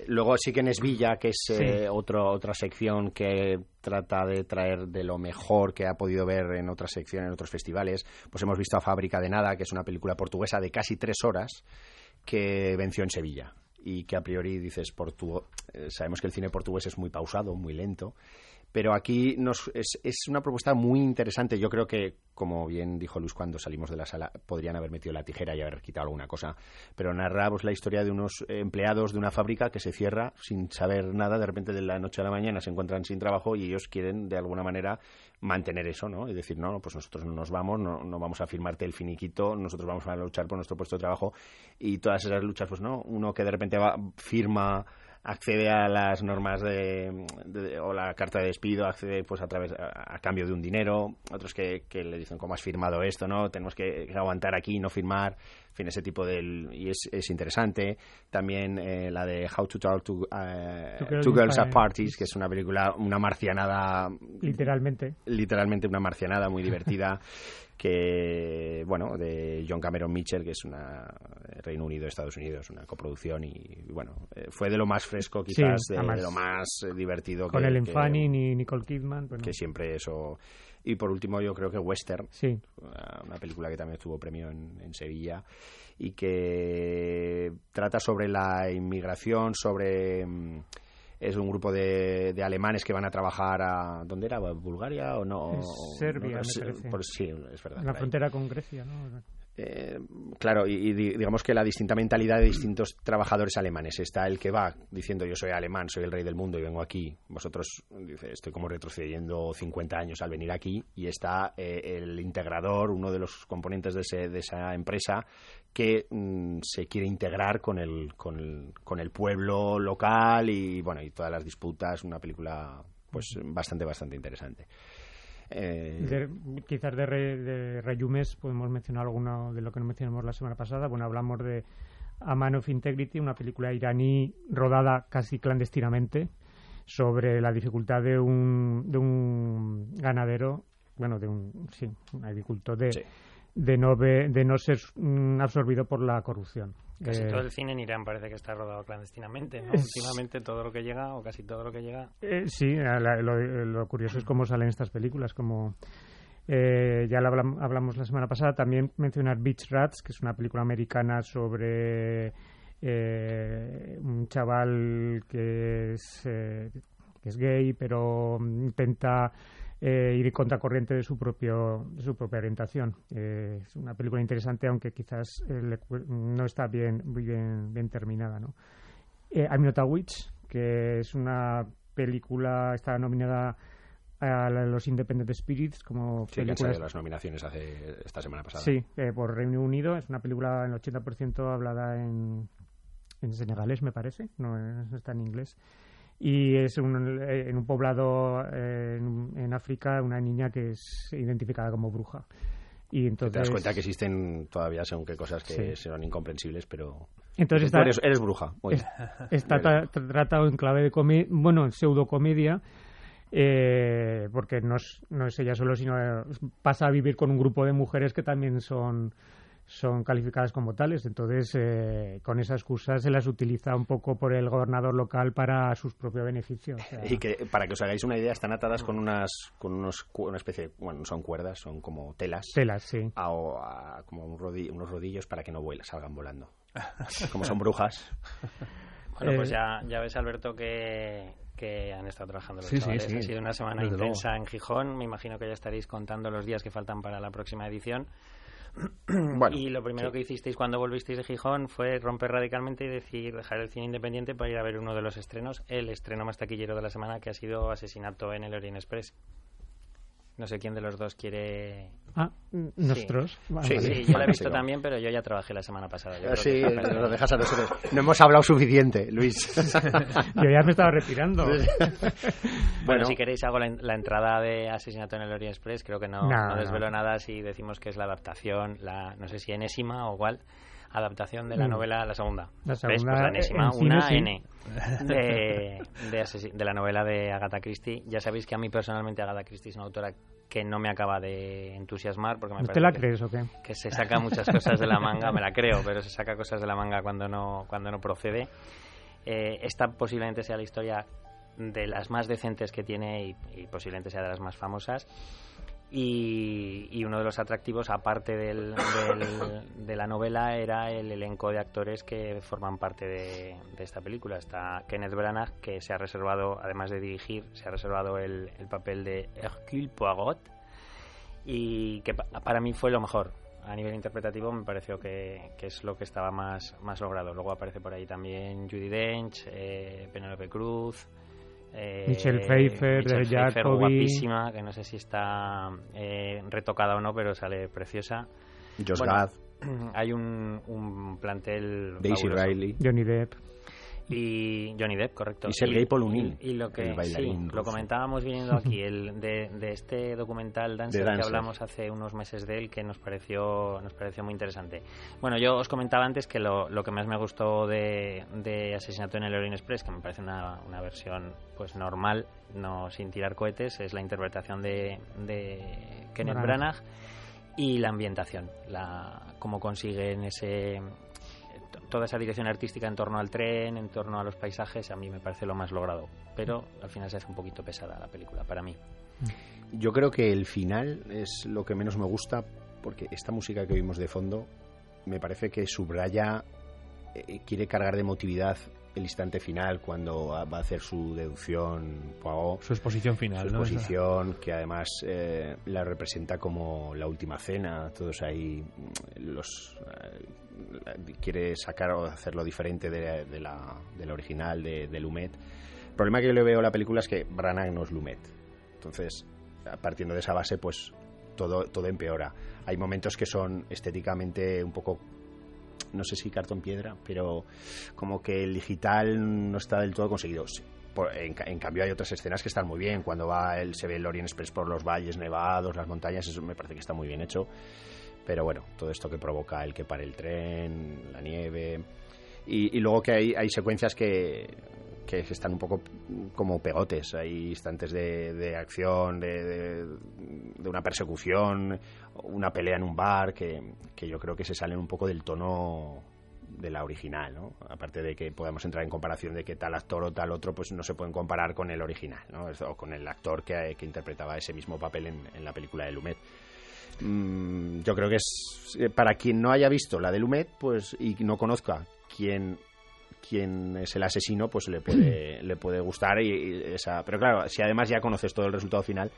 Luego sí que en Esvilla, que es eh, otra sección que trata de traer de lo mejor que ha podido ver en otras secciones, en otros festivales, pues hemos visto a Fábrica de Nada, que es una película portuguesa de casi tres horas que venció en Sevilla. Y que a priori dices, eh, sabemos que el cine portugués es muy pausado, muy lento, pero aquí nos, es, es, una propuesta muy interesante. Yo creo que, como bien dijo Luis cuando salimos de la sala, podrían haber metido la tijera y haber quitado alguna cosa. Pero narramos la historia de unos empleados de una fábrica que se cierra sin saber nada. De repente, de la noche a la mañana se encuentran sin trabajo y ellos quieren, de alguna manera, mantener eso, ¿no? Y decir, no, pues nosotros no nos vamos, no, no vamos a firmarte el finiquito, nosotros vamos a luchar por nuestro puesto de trabajo. Y todas esas luchas, pues no, uno que de repente va, firma accede a las normas de, o la carta de despido, accede pues a través a, cambio de un dinero, otros que, que, le dicen cómo has firmado esto, no, tenemos que, aguantar aquí, no firmar, fin, ese tipo de y es, es interesante. También eh, la de How to Talk to, uh, Girls at Parties, que es una película, una marcianada, literalmente, literalmente una marcianada muy divertida. que, bueno, de John Cameron Mitchell, que es una Reino Unido, Estados Unidos, una coproducción y, bueno, eh, fue de lo más fresco quizás, de, lo más eh, divertido. Con el Fanning y Nicole Kidman. Que siempre eso... Y por último yo creo que Western, sí. una película que también tuvo premio en, en Sevilla y que trata sobre la inmigración, sobre mm, es un grupo de, de, alemanes que van a trabajar a ¿dónde era? ¿Bulgaria o no? Serbia, me parece. sí, es verdad. En la frontera con Grecia, ¿no? Eh, claro, y, digamos que la distinta mentalidad de distintos trabajadores alemanes. Está el que va diciendo yo soy alemán, soy el rey del mundo y vengo aquí. Vosotros, dice, estoy como retrocediendo 50 años al venir aquí. Y está eh, el integrador, uno de los componentes de, de esa empresa, que mm, se quiere integrar con el, con el, con el pueblo local y bueno, y todas las disputas. Una película pues bastante, bastante interesante. Eh, quizás de, de Reyumes podemos mencionar alguno de lo que no mencionamos la semana pasada. Bueno, hablamos de A Man of Integrity, una película iraní rodada casi clandestinamente sobre la dificultad de un, de un ganadero, bueno, de un, sí, un agricultor de, de, no, de no ser mm, absorbido por la corrupción. Casi todo eh, el cine en Irán parece que está rodado clandestinamente, ¿no? Últimamente todo lo que llega, o casi todo lo que llega... Eh, sí, lo, curioso es cómo salen estas películas, como... Eh, ya lo hablamos, la semana pasada, también mencionar Beach Rats, que es una película americana sobre un chaval que es, que es gay, pero intenta eh, ir contracorriente de su propio de su propia orientación. Eh, es una película interesante, aunque quizás eh, no está bien muy bien, bien terminada. ¿no? Eh, I'm Not a Witch, que es una película, está nominada a los Independent Spirits como sí, película. las nominaciones hace esta semana pasada. Sí, eh, por Reino Unido. Es una película en 80% hablada en, en senegalés, me parece. No está en inglés y es un, en un poblado en, África una niña que es identificada como bruja. Y entonces, te das cuenta que existen todavía según qué cosas que son incomprensibles, pero entonces eres, bruja. está tratado en clave de comedia, bueno, pseudo comedia, eh, porque no es, no es ella solo, sino pasa a vivir con un grupo de mujeres que también son son calificadas como tales. Entonces, eh, con esa excusa se las utiliza un poco por el gobernador local para sus propios beneficios. Y que, para que os hagáis una idea, están atadas con unas, con unos, una especie, de, bueno, no son cuerdas, son como telas. Telas, sí. A, como un unos rodillos para que no vuelen, salgan volando. como son brujas. Bueno, pues eh, ya, ya ves, Alberto, que, que han estado trabajando los chavales. Ha sido una semana intensa en Gijón. Me imagino que ya estaréis contando los días que faltan para la próxima edición. y lo primero que hicisteis cuando volvisteis de Gijón fue romper radicalmente y decir dejar el cine independiente para ir a ver uno de los estrenos, el estreno más taquillero de la semana que ha sido Asesinato en el Orient Express. No sé quién de los dos quiere. Ah, nosotros. Sí, sí, yo la he visto también, pero yo ya trabajé la semana pasada. sí, lo dejas a nosotros. No hemos hablado suficiente, Luis. yo ya me estaba retirando. bueno, si queréis hago la, entrada de Asesinato en el Orient Express. Creo que no, no, desvelo nada si decimos que es la adaptación, la no sé si enésima o igual adaptación de la mm. novela, la segunda. La segunda, pues la enésima, una N de, de, la novela de Agatha Christie. Ya sabéis que a mí personalmente Agatha Christie es una autora que no me acaba de entusiasmar porque me ¿Te la crees o qué? Que se saca muchas cosas de la manga, me la creo, pero se saca cosas de la manga cuando no, cuando no procede. Eh, esta posiblemente sea la historia de las más decentes que tiene y, y posiblemente sea de las más famosas. Y, uno de los atractivos, aparte del, de la novela, era el elenco de actores que forman parte de, esta película. Está Kenneth Branagh, que se ha reservado, además de dirigir, se ha reservado el, papel de Hercule Poirot, y que para mí fue lo mejor. A nivel interpretativo me pareció que, es lo que estaba más, más logrado. Luego aparece por ahí también Judy Dench, eh, Penelope Cruz, eh, Michelle Pfeiffer, Michelle Pfeiffer guapísima, que no sé si está eh, retocada o no, pero sale preciosa. Josh Gad. Hay un, un plantel. Daisy Riley. Johnny Depp y Johnny Depp, correcto. Y Sergei Polunin, y, lo que sí, lo comentábamos viniendo aquí el de, este documental Dancer, que hablamos hace unos meses de él que nos pareció nos pareció muy interesante. Bueno, yo os comentaba antes que lo, lo que más me gustó de, de Asesinato en el Orient Express, que me parece una, una versión pues normal, no sin tirar cohetes, es la interpretación de, de Kenneth Branagh y la ambientación, la cómo consiguen ese toda esa dirección artística en torno al tren, en torno a los paisajes, a mí me parece lo más logrado. Pero al final se hace un poquito pesada la película, para mí. Yo creo que el final es lo que menos me gusta, porque esta música que oímos de fondo me parece que subraya, eh, quiere cargar de emotividad el instante final cuando va a hacer su deducción su exposición final su exposición que además eh, la representa como la última cena todos ahí los eh, quiere sacar o hacerlo diferente de, la, original de, Lumet el problema que yo le veo a la película es que Branagh no es Lumet entonces partiendo de esa base pues todo todo empeora hay momentos que son estéticamente un poco no sé si cartón piedra, pero como que el digital no está del todo conseguido. en, cambio hay otras escenas que están muy bien, cuando va el, se ve el Orient Express por los valles nevados, las montañas, eso me parece que está muy bien hecho. Pero bueno, todo esto que provoca el que pare el tren, la nieve... Y, luego que hay, secuencias que, que están un poco como pegotes. Hay instantes de, acción, de, de, una persecución, una pelea en un bar, que, yo creo que se salen un poco del tono de la original, ¿no? Aparte de que podemos entrar en comparación de que tal actor o tal otro, pues no se pueden comparar con el original, ¿no? O con el actor que, interpretaba ese mismo papel en, la película de Lumet. Mm, yo creo que es eh, para quien no haya visto la de Lumet, pues y no conozca quién quién es el asesino, pues le puede, le puede gustar y, esa. Pero claro, si además ya conoces todo el resultado final,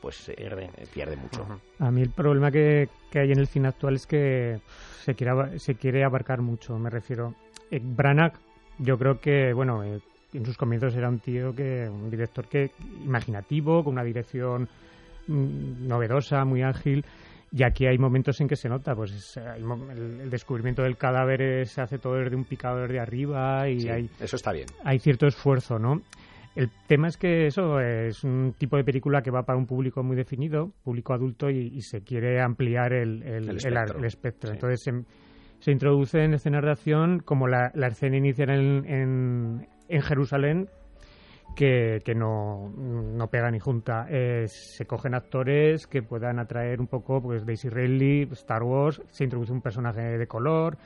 pues eh, pierde, pierde mucho. A mí el problema que, hay en el cine actual es que se quiere, se quiere abarcar mucho, me refiero. Eh, Branagh, yo creo que, bueno, eh, en sus comienzos era un tío que, un director que imaginativo, con una dirección novedosa, muy ágil. Y aquí hay momentos en que se nota, pues el, descubrimiento del cadáver se hace todo desde un picador de arriba y hay... Eso está bien. Hay cierto esfuerzo, ¿no? El tema es que eso es un tipo de película que va para un público muy definido, público adulto, y, se quiere ampliar el, espectro. Entonces se, introduce en escenas de acción como la, escena inicial en, en, Jerusalén, que, que no, no pega ni junta. Eh, se cogen actores que puedan atraer un poco, pues Daisy Ridley, Star Wars, se introduce un personaje de color.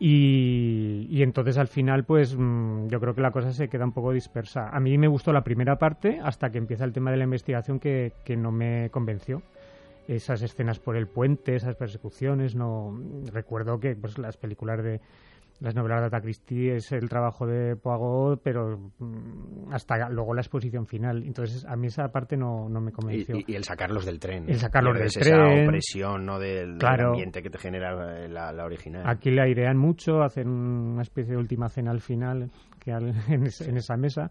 Y, y entonces al final, pues mm, yo creo que la cosa se queda un poco dispersa. A mí me gustó la primera parte hasta que empieza el tema de la investigación que, que no me convenció esas escenas por el puente, esas persecuciones, no recuerdo que pues las películas de las novelas de Agatha Christie es el trabajo de Poirot, pero mm, hasta luego la exposición final. Entonces, a mí esa parte no, no me convenció. Y, y, el sacarlos del tren. El sacarlos del esa tren. opresión ¿no? del, Claro. ambiente que te genera eh, la, la original. Aquí le airean mucho, hacen una especie de última cena al final que al- en, es- en esa mesa.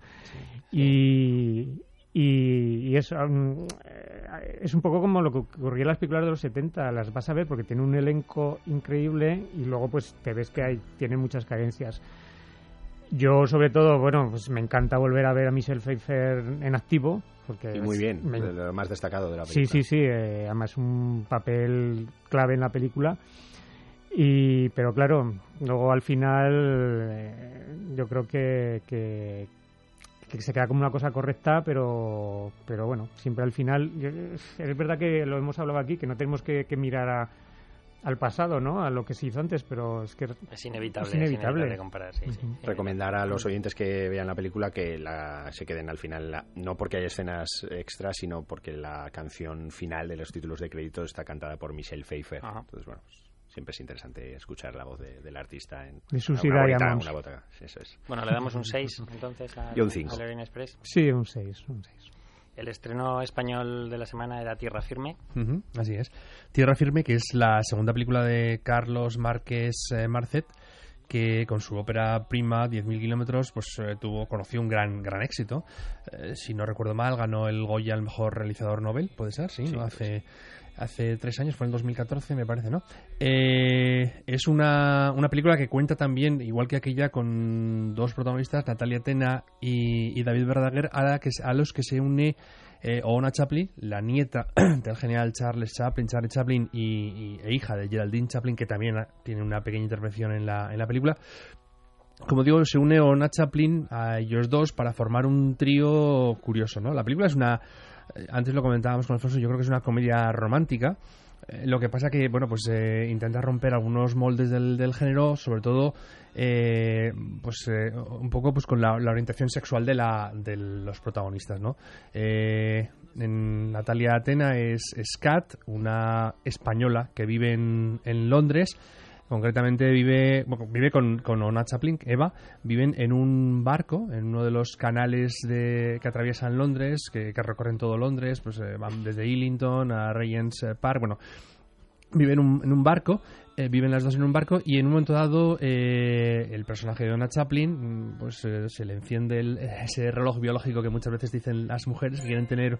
Y, y, y eso mm, eh, es un poco como lo que ocurría en las películas de los 70. Las vas a ver porque tiene un elenco increíble y luego pues te ves que hay, tiene muchas carencias. Yo, sobre todo, bueno, pues me encanta volver a ver a Michelle Pfeiffer en activo. Porque Y muy es- bien, me- lo más destacado de la Sí, película. sí, sí. eh, además un papel clave en la película. Y, pero claro, luego al final eh, yo creo que, que, que se queda como una cosa correcta, pero, pero bueno, siempre al final. yo- es verdad que lo hemos hablado aquí, que no tenemos que, que mirar a- al pasado, ¿no? A lo que se hizo antes, pero es que. Es inevitable, Es inevitable. comparar, sí, sí. Ujú. recomendar a los oyentes que vean la película que la, se queden al final, la- no porque hay escenas extras, sino porque la canción final de los títulos de crédito está cantada por Michelle Pfeiffer. Ajá. Entonces, bueno, pues, siempre es interesante escuchar la voz de- del artista en De Susie una bonita- Diamonds. una bota. Sí, eso es. Bueno, le damos un 6 entonces a, Y un cinco. Express. Sí, un 6, un 6. El estreno español de la semana era Tierra Firme. Así es. Tierra Firme, que es la segunda película de Carlos Márquez eh, Marcet, que con su ópera prima, 10.000 kilómetros, pues eh, tuvo, conoció un gran, gran éxito. Eh, si no recuerdo mal, ganó el Goya al mejor realizador Nobel, puede ser, sí, ¿no? hace, hace tres años, fue en 2014, me parece, ¿no? Eh, es una, una película que cuenta también, igual que aquella, con dos protagonistas, Natalia Tena y, y David Verdaguer, a, la que, a los que se une eh, Chaplin, la nieta del general Charles Chaplin, Charlie Chaplin y, e hija de Geraldine Chaplin, que también tiene una pequeña intervención en la, en la película. Como digo, se une Oona Chaplin a ellos dos para formar un trío curioso, ¿no? La película es una, antes lo comentábamos con Alfonso, yo creo que es una comedia romántica. Eh, Lo que pasa que, bueno, pues eh, intenta romper algunos moldes del, del género, sobre todo, eh, pues eh, un poco pues con la, orientación sexual de, la, de los protagonistas, ¿no? Eh, en Natalia Atena es, Kat, una española que vive en, en Londres. Concretamente vive, bueno, vive con, con Ona Chaplin, Eva, viven en un barco, en uno de los canales de, que atraviesan Londres, que, recorren todo Londres, pues eh, van desde Islington a Regent's Park, bueno, vive en un, barco, eh, viven las dos en un barco y en un momento dado eh, el personaje de Donna Chaplin mm, pues eh, se le enciende el- ese reloj biológico que muchas veces dicen las mujeres que quieren tener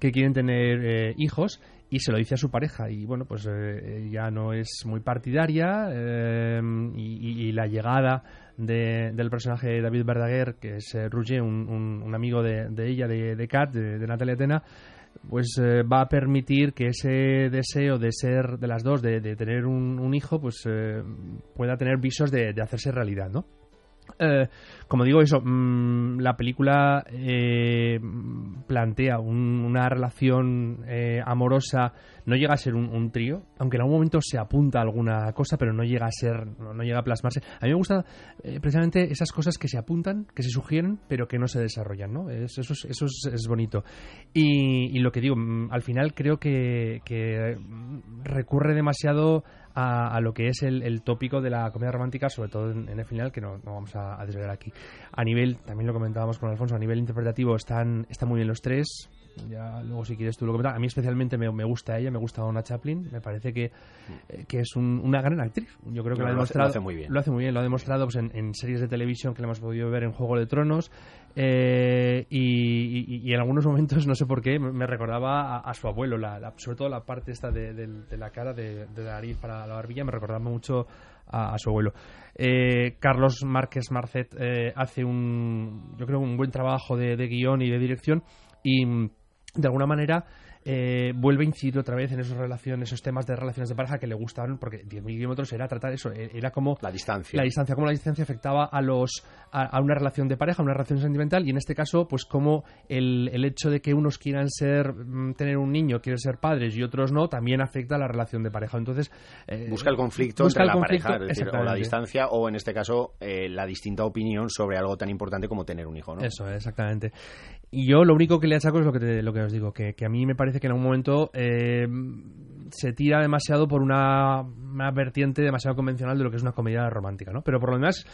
que quieren tener eh, hijos y se lo dice a su pareja y bueno pues eh, ya no es muy partidaria eh, y, la llegada de- del personaje de David Verdaguer que es eh, un, un- un amigo de, ella de, de Kat de, de Natalia Atena pues eh, va a permitir que ese deseo de ser de las dos, de, tener un, un hijo, pues eh, pueda tener visos de hacerse realidad, ¿no? Eh, como digo eso, mm, la película eh, plantea un- una relación eh, amorosa, no llega a ser un, trío, aunque en algún momento se apunta a alguna cosa, pero no llega a ser, no, llega a plasmarse. A mí me gustan eh, precisamente esas cosas que se apuntan, que se sugieren, pero que no se desarrollan, ¿no? Es- eso es, bonito. Y, lo que digo, mm, al final creo que, que mm, recurre demasiado a, a lo que es el, el tópico de la comedia romántica, sobre todo en, el final, que no, no vamos a, a desvelar aquí. A nivel, también lo comentábamos con Alfonso, a nivel interpretativo están, están muy bien los tres. Ya luego si quieres tú lo comentas. A mí especialmente me, me gusta ella, me gusta Ona Chaplin. Me parece que, eh, que es un- una gran actriz. Yo creo que No, lo ha demostrado. lo hace muy bien. Lo hace muy bien, lo ha demostrado pues, en, en series de televisión que le hemos podido ver en Juego de Tronos. eh, y, y- y en algunos momentos, no sé por qué, me recordaba a, a su abuelo, la, la- sobre todo la parte esta de, del- de la cara, de, de la nariz para la barbilla, me recordaba mucho a, a su abuelo. Eh, Carlos Márquez Marcet eh, hace un, yo creo, un buen trabajo de, de guion y de dirección y de alguna manera eh, vuelve a incidir otra vez en esas relaciones, esos temas de relaciones de pareja que le gustaban, porque 10.000 kilómetros era tratar eso, e-, era como... La distancia. La distancia, cómo la distancia afectaba a los a, una relación de pareja, a una relación sentimental, y en este caso, pues como el, el hecho de que unos quieran ser, mm, tener un niño, quieren ser padres y otros no, también afecta a la relación de pareja. Entonces... Eh, busca el conflicto entre la pareja, o la distancia, o en este caso, eh, la distinta opinión sobre algo tan importante como tener un hijo, ¿no? Eso, exactamente. Y yo lo único que le achaco es lo que, lo que os digo, que, que, a mí me parece que en algún momento eh, se tira demasiado por una, una, vertiente demasiado convencional de lo que es una comedia romántica, ¿no? Pero por lo demás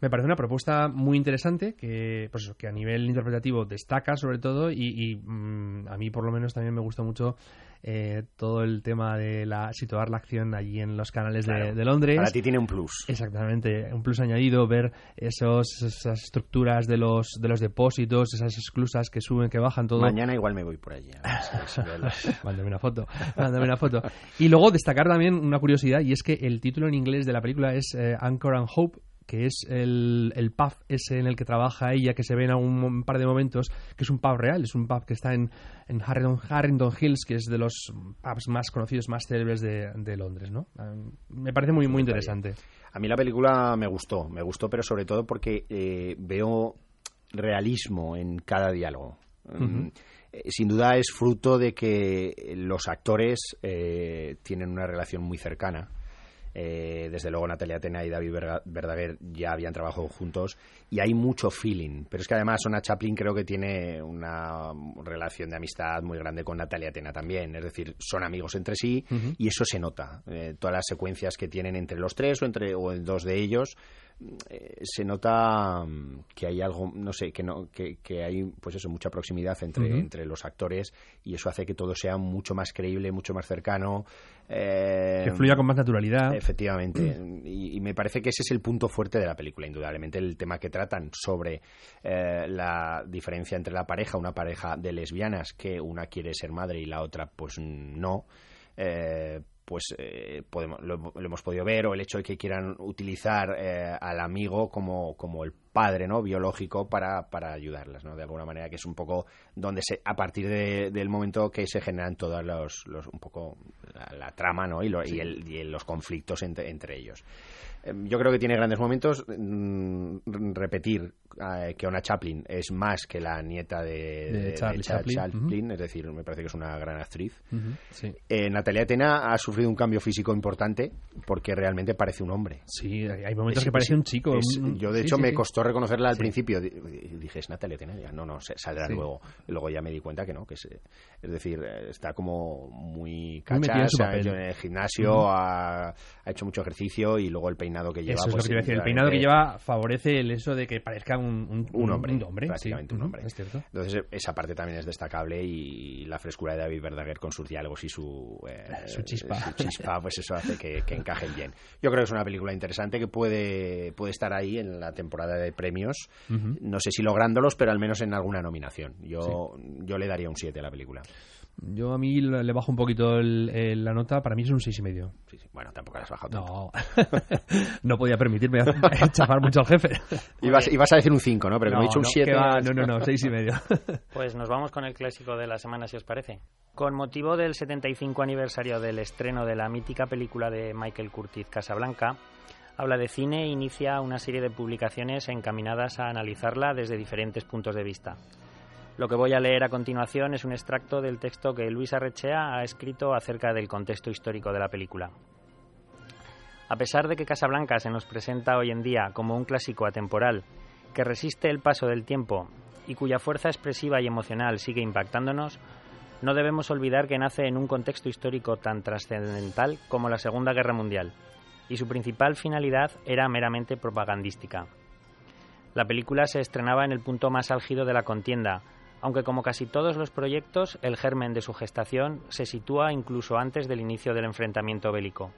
me parece una propuesta muy interesante que, pues que a nivel interpretativo destaca sobre todo y, mm, a mí por lo menos también me gusta mucho eh, todo el tema de la situar la acción allí en los canales de, Londres. Para ti tiene un plus. Exactamente, un plus añadido, ver esos, esas estructuras de los, de los depósitos, esas esclusas que suben, que bajan, todo. Mañana igual me voy por allí. mándame una foto, mándame una foto. Y luego destacar también una curiosidad y es que el título en inglés de la película es eh, Anchor and Hope, que es el, el pub ese en el que trabaja ella, que se ve en un par de momentos, que es un pub real, es un pub que está en, en Harrington, Hills, que es de los pubs más conocidos, más célebres de, de Londres, ¿no? Ah, me parece muy, muy interesante. A mí la película me gustó, me gustó, pero sobre todo porque eh, veo realismo en cada diálogo. Mm, eh, sin duda es fruto de que los actores eh, tienen una relación muy cercana eh, desde luego Natalia Atena y David Verdaguer ya habían trabajado juntos y hay mucho feeling. Pero es que además Ona Chaplin creo que tiene una relación de amistad muy grande con Natalia Atena también. Es decir, son amigos entre sí y eso se nota. Eh, todas las secuencias que tienen entre los tres o entre o dos de ellos eh, se nota mm, que hay algo, no sé, que no, que, hay, pues eso, mucha proximidad entre, entre los actores y eso hace que todo sea mucho más creíble, mucho más cercano. Eh, que fluya con más naturalidad. Efectivamente. Y, me parece que ese es el punto fuerte de la película, indudablemente, el tema que tratan sobre eh, la diferencia entre la pareja, una pareja de lesbianas, que una quiere ser madre y la otra, pues no. Eh, pues eh, podemos, lo, hemos podido ver, o el hecho de que quieran utilizar eh, al amigo como, como el padre no biológico para, para ayudarlas, ¿no? De alguna manera, que es un poco donde se, a partir del momento que se generan todos los, los un poco la, trama, ¿no? Y, y, el, y los conflictos entre, entre ellos. Em, yo creo que tiene grandes momentos. Mm, repetir eh, que Ona Chaplin es más que la nieta de, Charlie, Chaplin, es decir, me parece que es una gran actriz. Eh, Natalia Atena ha sufrido un cambio físico importante porque realmente parece un hombre. Sí, hay momentos que parece un chico. yo, de hecho, me costó reconocerla al principio. Dije, es Natalia Atena. no, no, saldrá luego. Luego ya me di cuenta que no, que es, es decir, está como muy cacha, se ha hecho en el gimnasio, ha, ha hecho mucho ejercicio y luego el peinado que lleva. Pues, el peinado que lleva favorece el eso de que parezca un, un, hombre. Un hombre prácticamente un hombre. Entonces, esa parte también es destacable y la frescura de David Verdaguer con sus diálogos y su, eh, su chispa. chispa, pues eso hace que, que encajen bien. Yo creo que es una película interesante que puede, puede estar ahí en la temporada de premios. No sé si lográndolos, pero al menos en alguna nominación. Yo, yo le daría un 7 a la película. Yo a mí le bajo un poquito la nota, para mí es un seis y medio. Sí, sí. Bueno, tampoco la has bajado tanto. No, no podía permitirme chafar mucho al jefe. Ibas, ibas a decir un 5, ¿no? Pero como he dicho un 7... No, no, no, seis y medio. Pues nos vamos con el clásico de la semana, si os parece. Con motivo del 75 aniversario del estreno de la mítica película de Michael Curtiz, Casablanca, habla de cine e inicia una serie de publicaciones encaminadas a analizarla desde diferentes puntos de vista. Lo que voy a leer a continuación es un extracto del texto que Luis Arrechea ha escrito acerca del contexto histórico de la película. A pesar de que Casablanca se nos presenta hoy en día como un clásico atemporal que resiste el paso del tiempo y cuya fuerza expresiva y emocional sigue impactándonos, no debemos olvidar que nace en un contexto histórico tan trascendental como la Segunda Guerra Mundial, y su principal finalidad era meramente propagandística. La película se estrenaba en el punto más álgido de la contienda, aunque como casi todos los proyectos, el germen de su gestación se sitúa incluso antes del inicio del enfrentamiento bélico.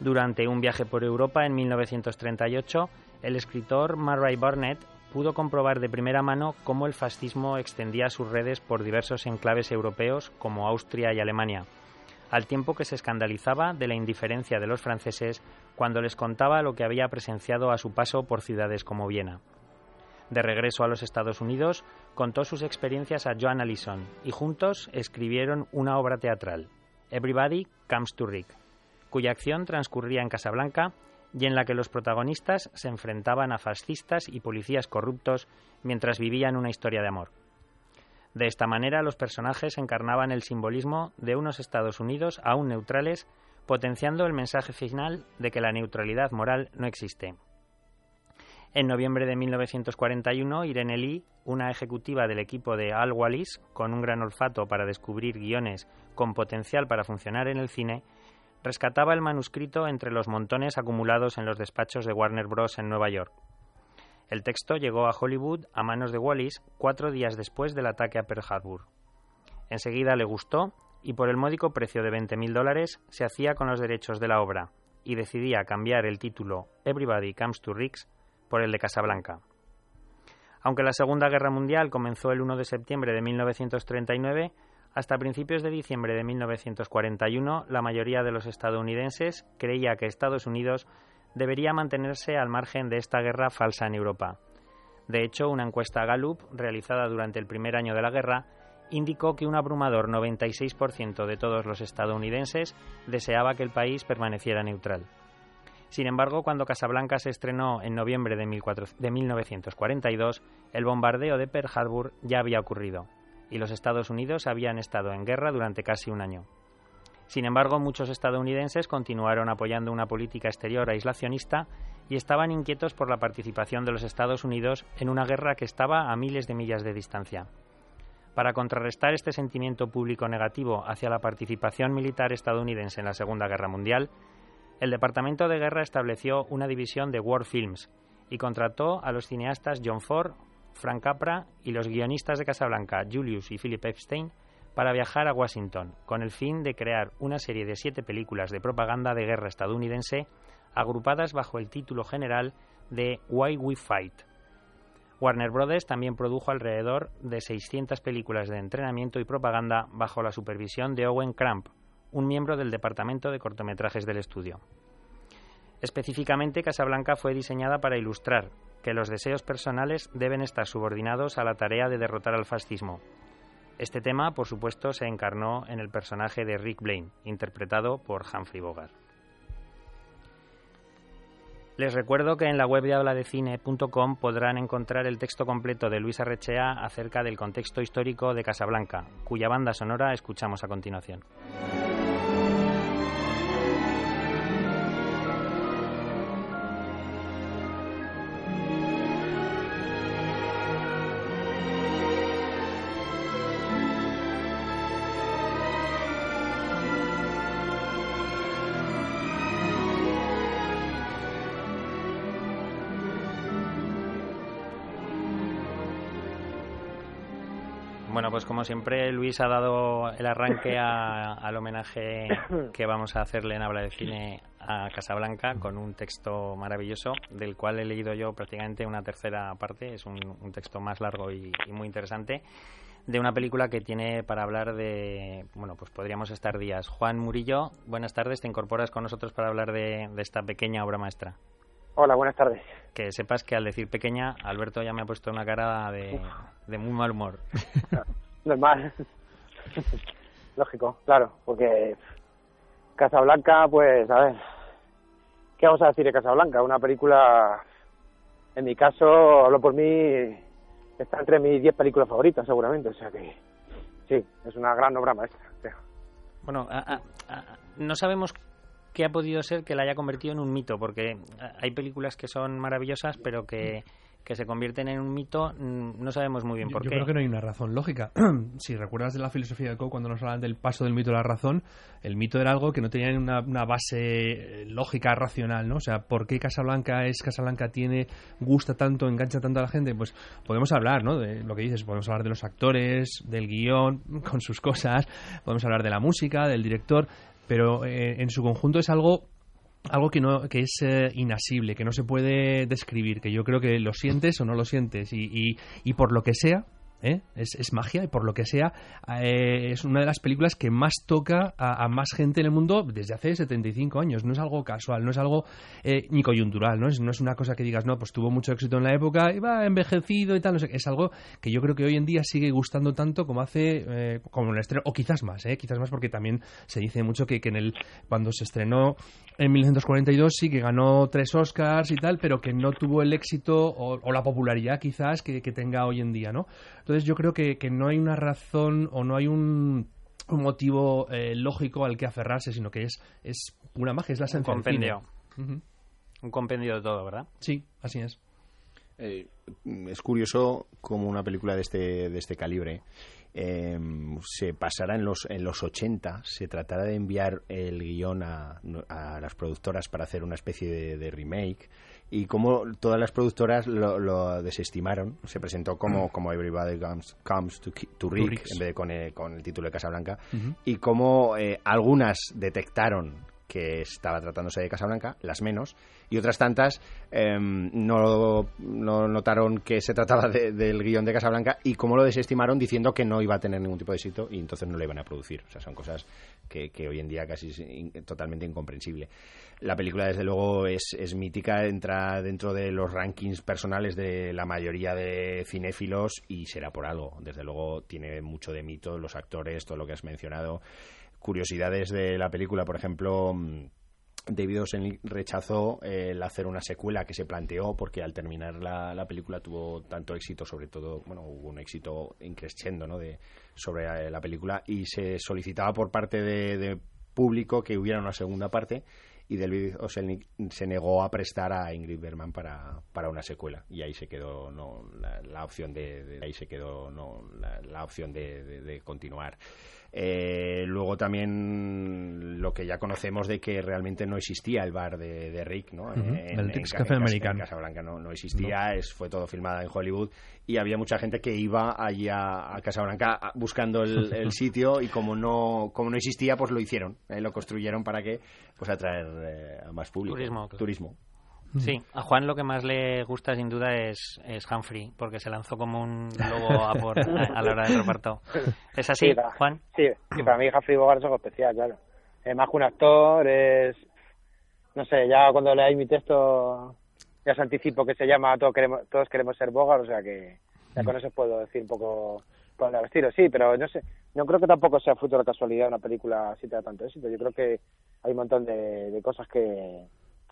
Durante un viaje por Europa en 1938, el escritor Murray Burnett pudo comprobar de primera mano cómo el fascismo extendía sus redes por diversos enclaves europeos como Austria y Alemania, al tiempo que se escandalizaba de la indiferencia de los franceses cuando les contaba lo que había presenciado a su paso por ciudades como Viena. De regreso a los Estados Unidos, contó sus experiencias a Joan Allison y juntos escribieron una obra teatral, Everybody Comes to Rick, cuya acción transcurría en Casablanca y en la que los protagonistas se enfrentaban a fascistas y policías corruptos mientras vivían una historia de amor. De esta manera, los personajes encarnaban el simbolismo de unos Estados Unidos aún neutrales, potenciando el mensaje final de que la neutralidad moral no existe. En noviembre de 1941, Irene Lee, una ejecutiva del equipo de Al Wallis, con un gran olfato para descubrir guiones con potencial para funcionar en el cine, rescataba el manuscrito entre los montones acumulados en los despachos de Warner Bros. en Nueva York. El texto llegó a Hollywood a manos de Wallis cuatro días después del ataque a Pearl Harbor. Enseguida le gustó y por el módico precio de 20.000 dólares se hacía con los derechos de la obra y decidía cambiar el título Everybody Comes to Ricks por el de Casablanca. Aunque la Segunda Guerra Mundial comenzó el 1 de septiembre de 1939, hasta principios de diciembre de 1941 la mayoría de los estadounidenses creía que Estados Unidos debería mantenerse al margen de esta guerra falsa en Europa. De hecho, una encuesta Gallup realizada durante el primer año de la guerra indicó que un abrumador 96% de todos los estadounidenses deseaba que el país permaneciera neutral. Sin embargo, cuando Casablanca se estrenó en noviembre de, 1942, el bombardeo de Pearl Harbor ya había ocurrido y los Estados Unidos habían estado en guerra durante casi un año. Sin embargo, muchos estadounidenses continuaron apoyando una política exterior aislacionista y estaban inquietos por la participación de los Estados Unidos en una guerra que estaba a miles de millas de distancia. Para contrarrestar este sentimiento público negativo hacia la participación militar estadounidense en la Segunda Guerra Mundial, el Departamento de Guerra estableció una división de War Films y contrató a los cineastas John Ford, Frank Capra y los guionistas de Casablanca, Julius y Philip Epstein, para viajar a Washington, con el fin de crear una serie de siete películas de propaganda de guerra estadounidense agrupadas bajo el título general de Why We Fight. Warner Brothers también produjo alrededor de 600 películas de entrenamiento y propaganda bajo la supervisión de Owen Cramp, un miembro del departamento de cortometrajes del estudio. Específicamente, Casablanca fue diseñada para ilustrar que los deseos personales deben estar subordinados a la tarea de derrotar al fascismo, este tema, por supuesto, se encarnó en el personaje de Rick Blaine, interpretado por Humphrey Bogart. Les recuerdo que en la web de habladecine.com podrán encontrar el texto completo de Luis Arrechea acerca del contexto histórico de Casablanca, cuya banda sonora escuchamos a continuación. Como siempre, Luis ha dado el arranque al homenaje que vamos a hacerle en Habla de Cine a Casablanca con un texto maravilloso del cual he leído yo prácticamente una tercera parte. Es un, texto más largo y, muy interesante de una película que tiene para hablar de, bueno, pues podríamos estar días. Juan Murillo, buenas tardes, te incorporas con nosotros para hablar de esta pequeña obra maestra. Hola, buenas tardes. Que sepas que al decir pequeña, Alberto ya me ha puesto una cara de, muy mal humor. Normal. Lógico, claro, porque Casablanca, pues, a ver, ¿qué vamos a decir de Casablanca? Una película, en mi caso, hablo por mí, está entre mis 10 películas favoritas, seguramente, o sea que sí, es una gran obra maestra. Bueno, no sabemos qué ha podido ser que la haya convertido en un mito, porque hay películas que son maravillosas, pero que que se convierten en un mito, mm, no sabemos muy bien por qué. Yo creo que no hay una razón lógica. si recuerdas de la filosofía de Coe, cuando nos hablan del paso del mito a la razón, el mito era algo que no tenía una, una base lógica, racional, ¿no? O sea, ¿por qué Casablanca es Casablanca tiene, gusta tanto, engancha tanto a la gente? Pues podemos hablar, ¿no? De lo que dices, podemos hablar de los actores, del guion, con sus cosas, podemos hablar de la música, del director, pero eh, en su conjunto es algo algo que no que es eh, inasible, que no se puede describir, que yo creo que lo sientes o no lo sientes y, y, por lo que sea ¿eh? es, es, magia y por lo que sea eh, es una de las películas que más toca a, más gente en el mundo desde hace 75 años. No es algo casual, no es algo eh, ni coyuntural, ¿no? Es, no es una cosa que digas, no, pues tuvo mucho éxito en la época va envejecido y tal. No sé, es algo que yo creo que hoy en día sigue gustando tanto como hace, eh, como en el estreno, o quizás más, ¿eh? quizás más porque también se dice mucho que, que en el cuando se estrenó en 1942 sí que ganó tres Oscars y tal, pero que no tuvo el éxito o, o la popularidad quizás que, tenga hoy en día, ¿no? Entonces yo creo que, que no hay una razón o no hay un, un motivo eh, lógico al que aferrarse, sino que es, es pura magia, es la esencia Un compendio. Uh -huh. Un compendio de todo, ¿verdad? Sí, así es. Eh, es curioso como una película de este, de este calibre eh, se pasara en los, en los 80, se tratara de enviar el guion a, a las productoras para hacer una especie de, de remake y como todas las productoras lo, lo, desestimaron, se presentó como, como Everybody Comes, comes to, to, Rick, en vez de con el, con el título de Casablanca, uh -huh. y como eh, algunas detectaron que estaba tratándose de Casablanca, las menos, y otras tantas eh, no, no, notaron que se trataba de, del guion de Casablanca y como lo desestimaron diciendo que no iba a tener ningún tipo de éxito y entonces no lo iban a producir. O sea, son cosas que, que hoy en día casi es totalmente incomprensible. La película, desde luego, es, es mítica, entra dentro de los rankings personales de la mayoría de cinéfilos y será por algo. Desde luego, tiene mucho de mito, los actores, todo lo que has mencionado curiosidades de la película, por ejemplo, David Osen rechazó el hacer una secuela que se planteó porque al terminar la, la, película tuvo tanto éxito, sobre todo, bueno, hubo un éxito increciendo ¿no? de, sobre eh, la película y se solicitaba por parte de, público que hubiera una segunda parte y David Oselnik se negó a prestar a Ingrid Bergman para, para una secuela y ahí se quedó no la, la opción de, ahí se quedó no la, opción de, de continuar eh, luego también lo que ya conocemos de que realmente no existía el bar de, de Rick, ¿no? Uh -huh. en, el Tex Café en, Americano. En Casablanca no, no existía, no. Es, fue todo filmada en Hollywood y había mucha gente que iba allí a, a Casablanca buscando el, el, sitio y como no como no existía, pues lo hicieron, ¿eh? lo construyeron para que pues atraer eh, a más público. Turismo. Turismo. Sí, a Juan lo que más le gusta sin duda es, es Humphrey, porque se lanzó como un lobo a, por, a, a la hora del reparto. ¿Es así, sí, Juan? Sí, sí, para mí Humphrey Bogart es algo especial, claro. Es más que un actor, es... No sé, ya cuando leáis mi texto ya os anticipo que se llama Todos queremos, todos queremos ser Bogart, o sea que ya con eso puedo decir un poco por el estilo. Sí, pero no sé, no creo que tampoco sea fruto de la casualidad una película así de tanto éxito. Yo creo que hay un montón de, de cosas que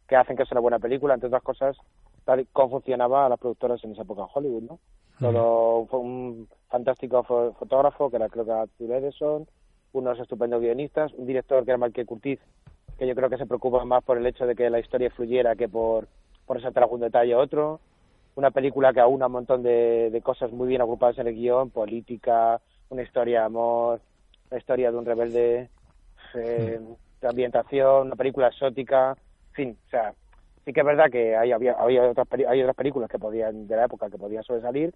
que hacen que sea una buena película, entre otras cosas, tal y como funcionaba las productoras en esa época en Hollywood, ¿no? Todo fue un fantástico fotógrafo, que era creo que Phil Edison, unos estupendos guionistas, un director que era Michael Curtiz, que yo creo que se preocupa más por el hecho de que la historia fluyera que por, por resaltar algún detalle a otro, una película que aúna un montón de, de cosas muy bien agrupadas en el guion, política, una historia de amor, la historia de un rebelde, eh, de ambientación, una película exótica, fin, o sea, sí que es verdad que hay, había, había otras, hay otras películas que podían, de la época, que podían sobresalir,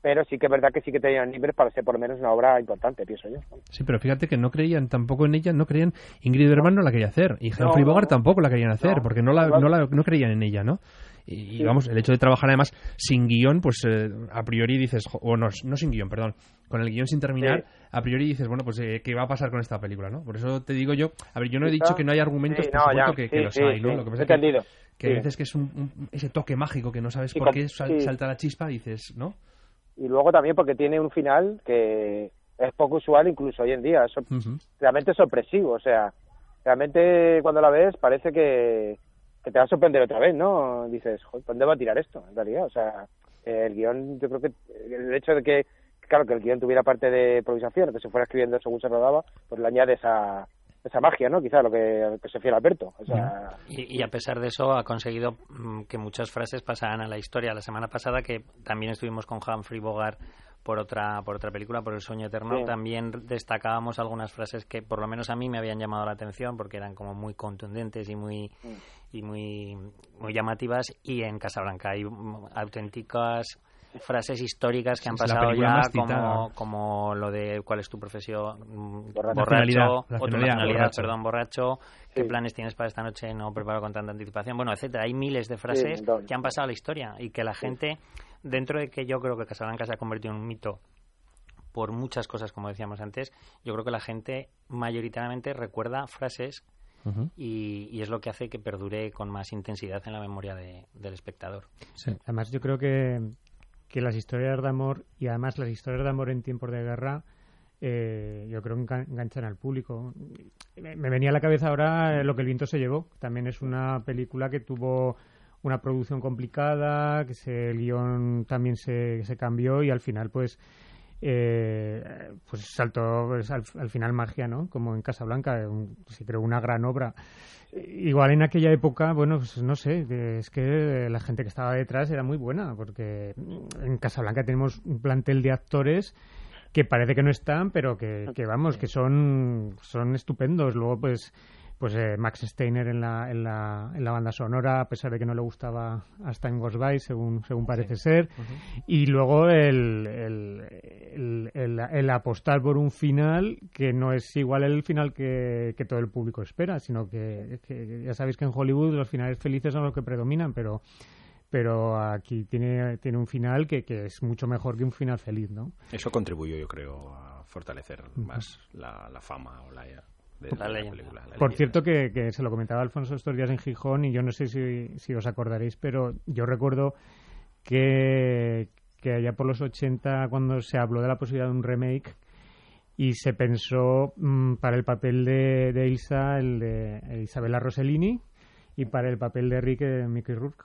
pero sí que es verdad que sí que tenían libres para ser por lo menos una obra importante, pienso yo. Sí, pero fíjate que no creían tampoco en ella, no creían, Ingrid Bergman no, la quería hacer, y Humphrey no, Bogart tampoco la querían hacer, no, porque no, la, no, la, no creían en ella, ¿no? Y, sí. vamos, el hecho de trabajar además sin guion, pues eh, a priori dices, o no, no sin guion, perdón, con el guion sin terminar, sí. a priori dices, bueno, pues eh, ¿qué va a pasar con esta película, no? Por eso te digo yo, a ver, yo no he dicho que no hay argumentos, sí, por supuesto que, que, los hay, ¿no? Lo que pasa Entendido. es que, que a veces que es un, un, ese toque mágico que no sabes por qué sal, salta la chispa, dices, ¿no? Y luego también porque tiene un final que es poco usual incluso hoy en día, es uh -huh. realmente sorpresivo, o sea, realmente cuando la ves parece que que te va a sorprender otra vez, ¿no? Dices, joder, ¿dónde va a tirar esto? En realidad, o sea, el guion, yo creo que el hecho de que, claro, que el guion tuviera parte de improvisación, que se fuera escribiendo según se rodaba, pues le añade esa, esa magia, ¿no? Quizá lo que, que se fiera Alberto. Y, y, a pesar de eso ha conseguido que muchas frases pasaran a la historia. La semana pasada que también estuvimos con Humphrey Bogart por otra por otra película, por El sueño eterno, sí. también destacábamos algunas frases que por lo menos a mí me habían llamado la atención porque eran como muy contundentes y muy sí. y muy muy llamativas. Y en Casablanca hay auténticas frases históricas que han pasado ya como, como lo de cuál es tu profesión borracho, borracho o tu nacionalidad, borracho. perdón, borracho, qué planes tienes para esta noche, no preparo con tanta anticipación, bueno, etcétera. Hay miles de frases sí, que han pasado a la historia y que la gente, dentro de que yo creo que Casablanca se ha convertido en un mito por muchas cosas, como decíamos antes, yo creo que la gente mayoritariamente recuerda frases y, y, es lo que hace que perdure con más intensidad en la memoria de, del espectador. Sí. Además, yo creo que, que las historias de amor y además las historias de amor en tiempos de guerra eh, yo creo que enganchan al público. Me, me, venía a la cabeza ahora lo que el viento se llevó. También es una película que tuvo una producción complicada, que se, el guion también se, se cambió y al final pues eh, pues saltó pues, al, al, final magia, ¿no? Como en Casablanca, un, se creó una gran obra. Igual en aquella época, bueno, pues no sé, es que la gente que estaba detrás era muy buena, porque en Casablanca tenemos un plantel de actores que parece que no están, pero que, que vamos, que son, son estupendos. Luego, pues, pues eh, Max Steiner en la, en, la, en la banda sonora, a pesar de que no le gustaba hasta en Ghost By, según, según parece sí. ser. Uh -huh. Y luego el, el, el, el, apostar por un final que no es igual el final que, que todo el público espera, sino que, que, ya sabéis que en Hollywood los finales felices son los que predominan, pero pero aquí tiene, tiene un final que, que es mucho mejor que un final feliz, ¿no? Eso contribuyó, yo creo, a fortalecer uh -huh. más la, la, fama o la, de la, la película. La Por cierto, que, que, se lo comentaba Alfonso estos días en Gijón y yo no sé si, si os acordaréis, pero yo recuerdo que, que allá por los 80, cuando se habló de la posibilidad de un remake, y se pensó mmm, para el papel de, de Ilsa, el de Isabella Rossellini, y para el papel de Rick, eh, Mickey Rourke.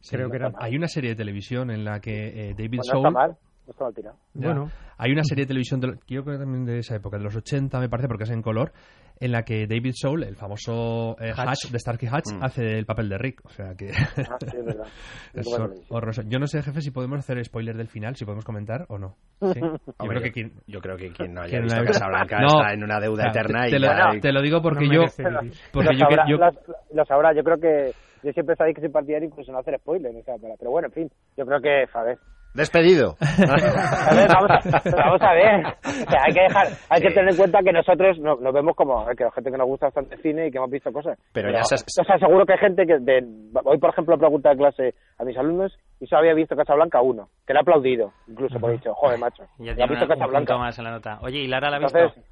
Sí, Creo que era... Hay una serie de televisión en la que eh, David bueno, Soul... No está mal tirado. Bueno, hay una serie de televisión, de, creo que también de esa época, de los 80 me parece, porque es en color, en la que David Soul, el famoso eh, Hatch. Hatch. de Starkey Hatch, mm. hace el papel de Rick. O sea que. Ah, sí, es verdad. es horroroso. Yo no sé, jefe, si podemos hacer spoiler del final, si podemos comentar o no. ¿Sí? Yo, creo que quien, yo creo que quien no haya visto la... Casablanca no, está en una deuda eterna. Te, y te, lo, hay... te, lo, digo porque no yo. Porque lo, yo, sabrá, yo, lo, lo sabrá, yo creo que. Yo siempre sabéis que soy partidario incluso no hacer spoiler. O sea, pero bueno, en fin, yo creo que, a ver, Despedido. a ver, vamos, a, vamos, a, ver. O sea, hay que dejar, hay sí. que tener en cuenta que nosotros nos, nos vemos como que gente que nos gusta bastante cine y que hemos visto cosas. Pero, Pero ya se... O sea, seguro que hay gente que de, hoy, por ejemplo, pregunta de clase a mis alumnos y solo había visto Casablanca uno, que le ha aplaudido, incluso, por dicho, joder, macho. Ya ha visto Casablanca. más en la nota. Oye, ¿y Lara la ha visto? Entonces,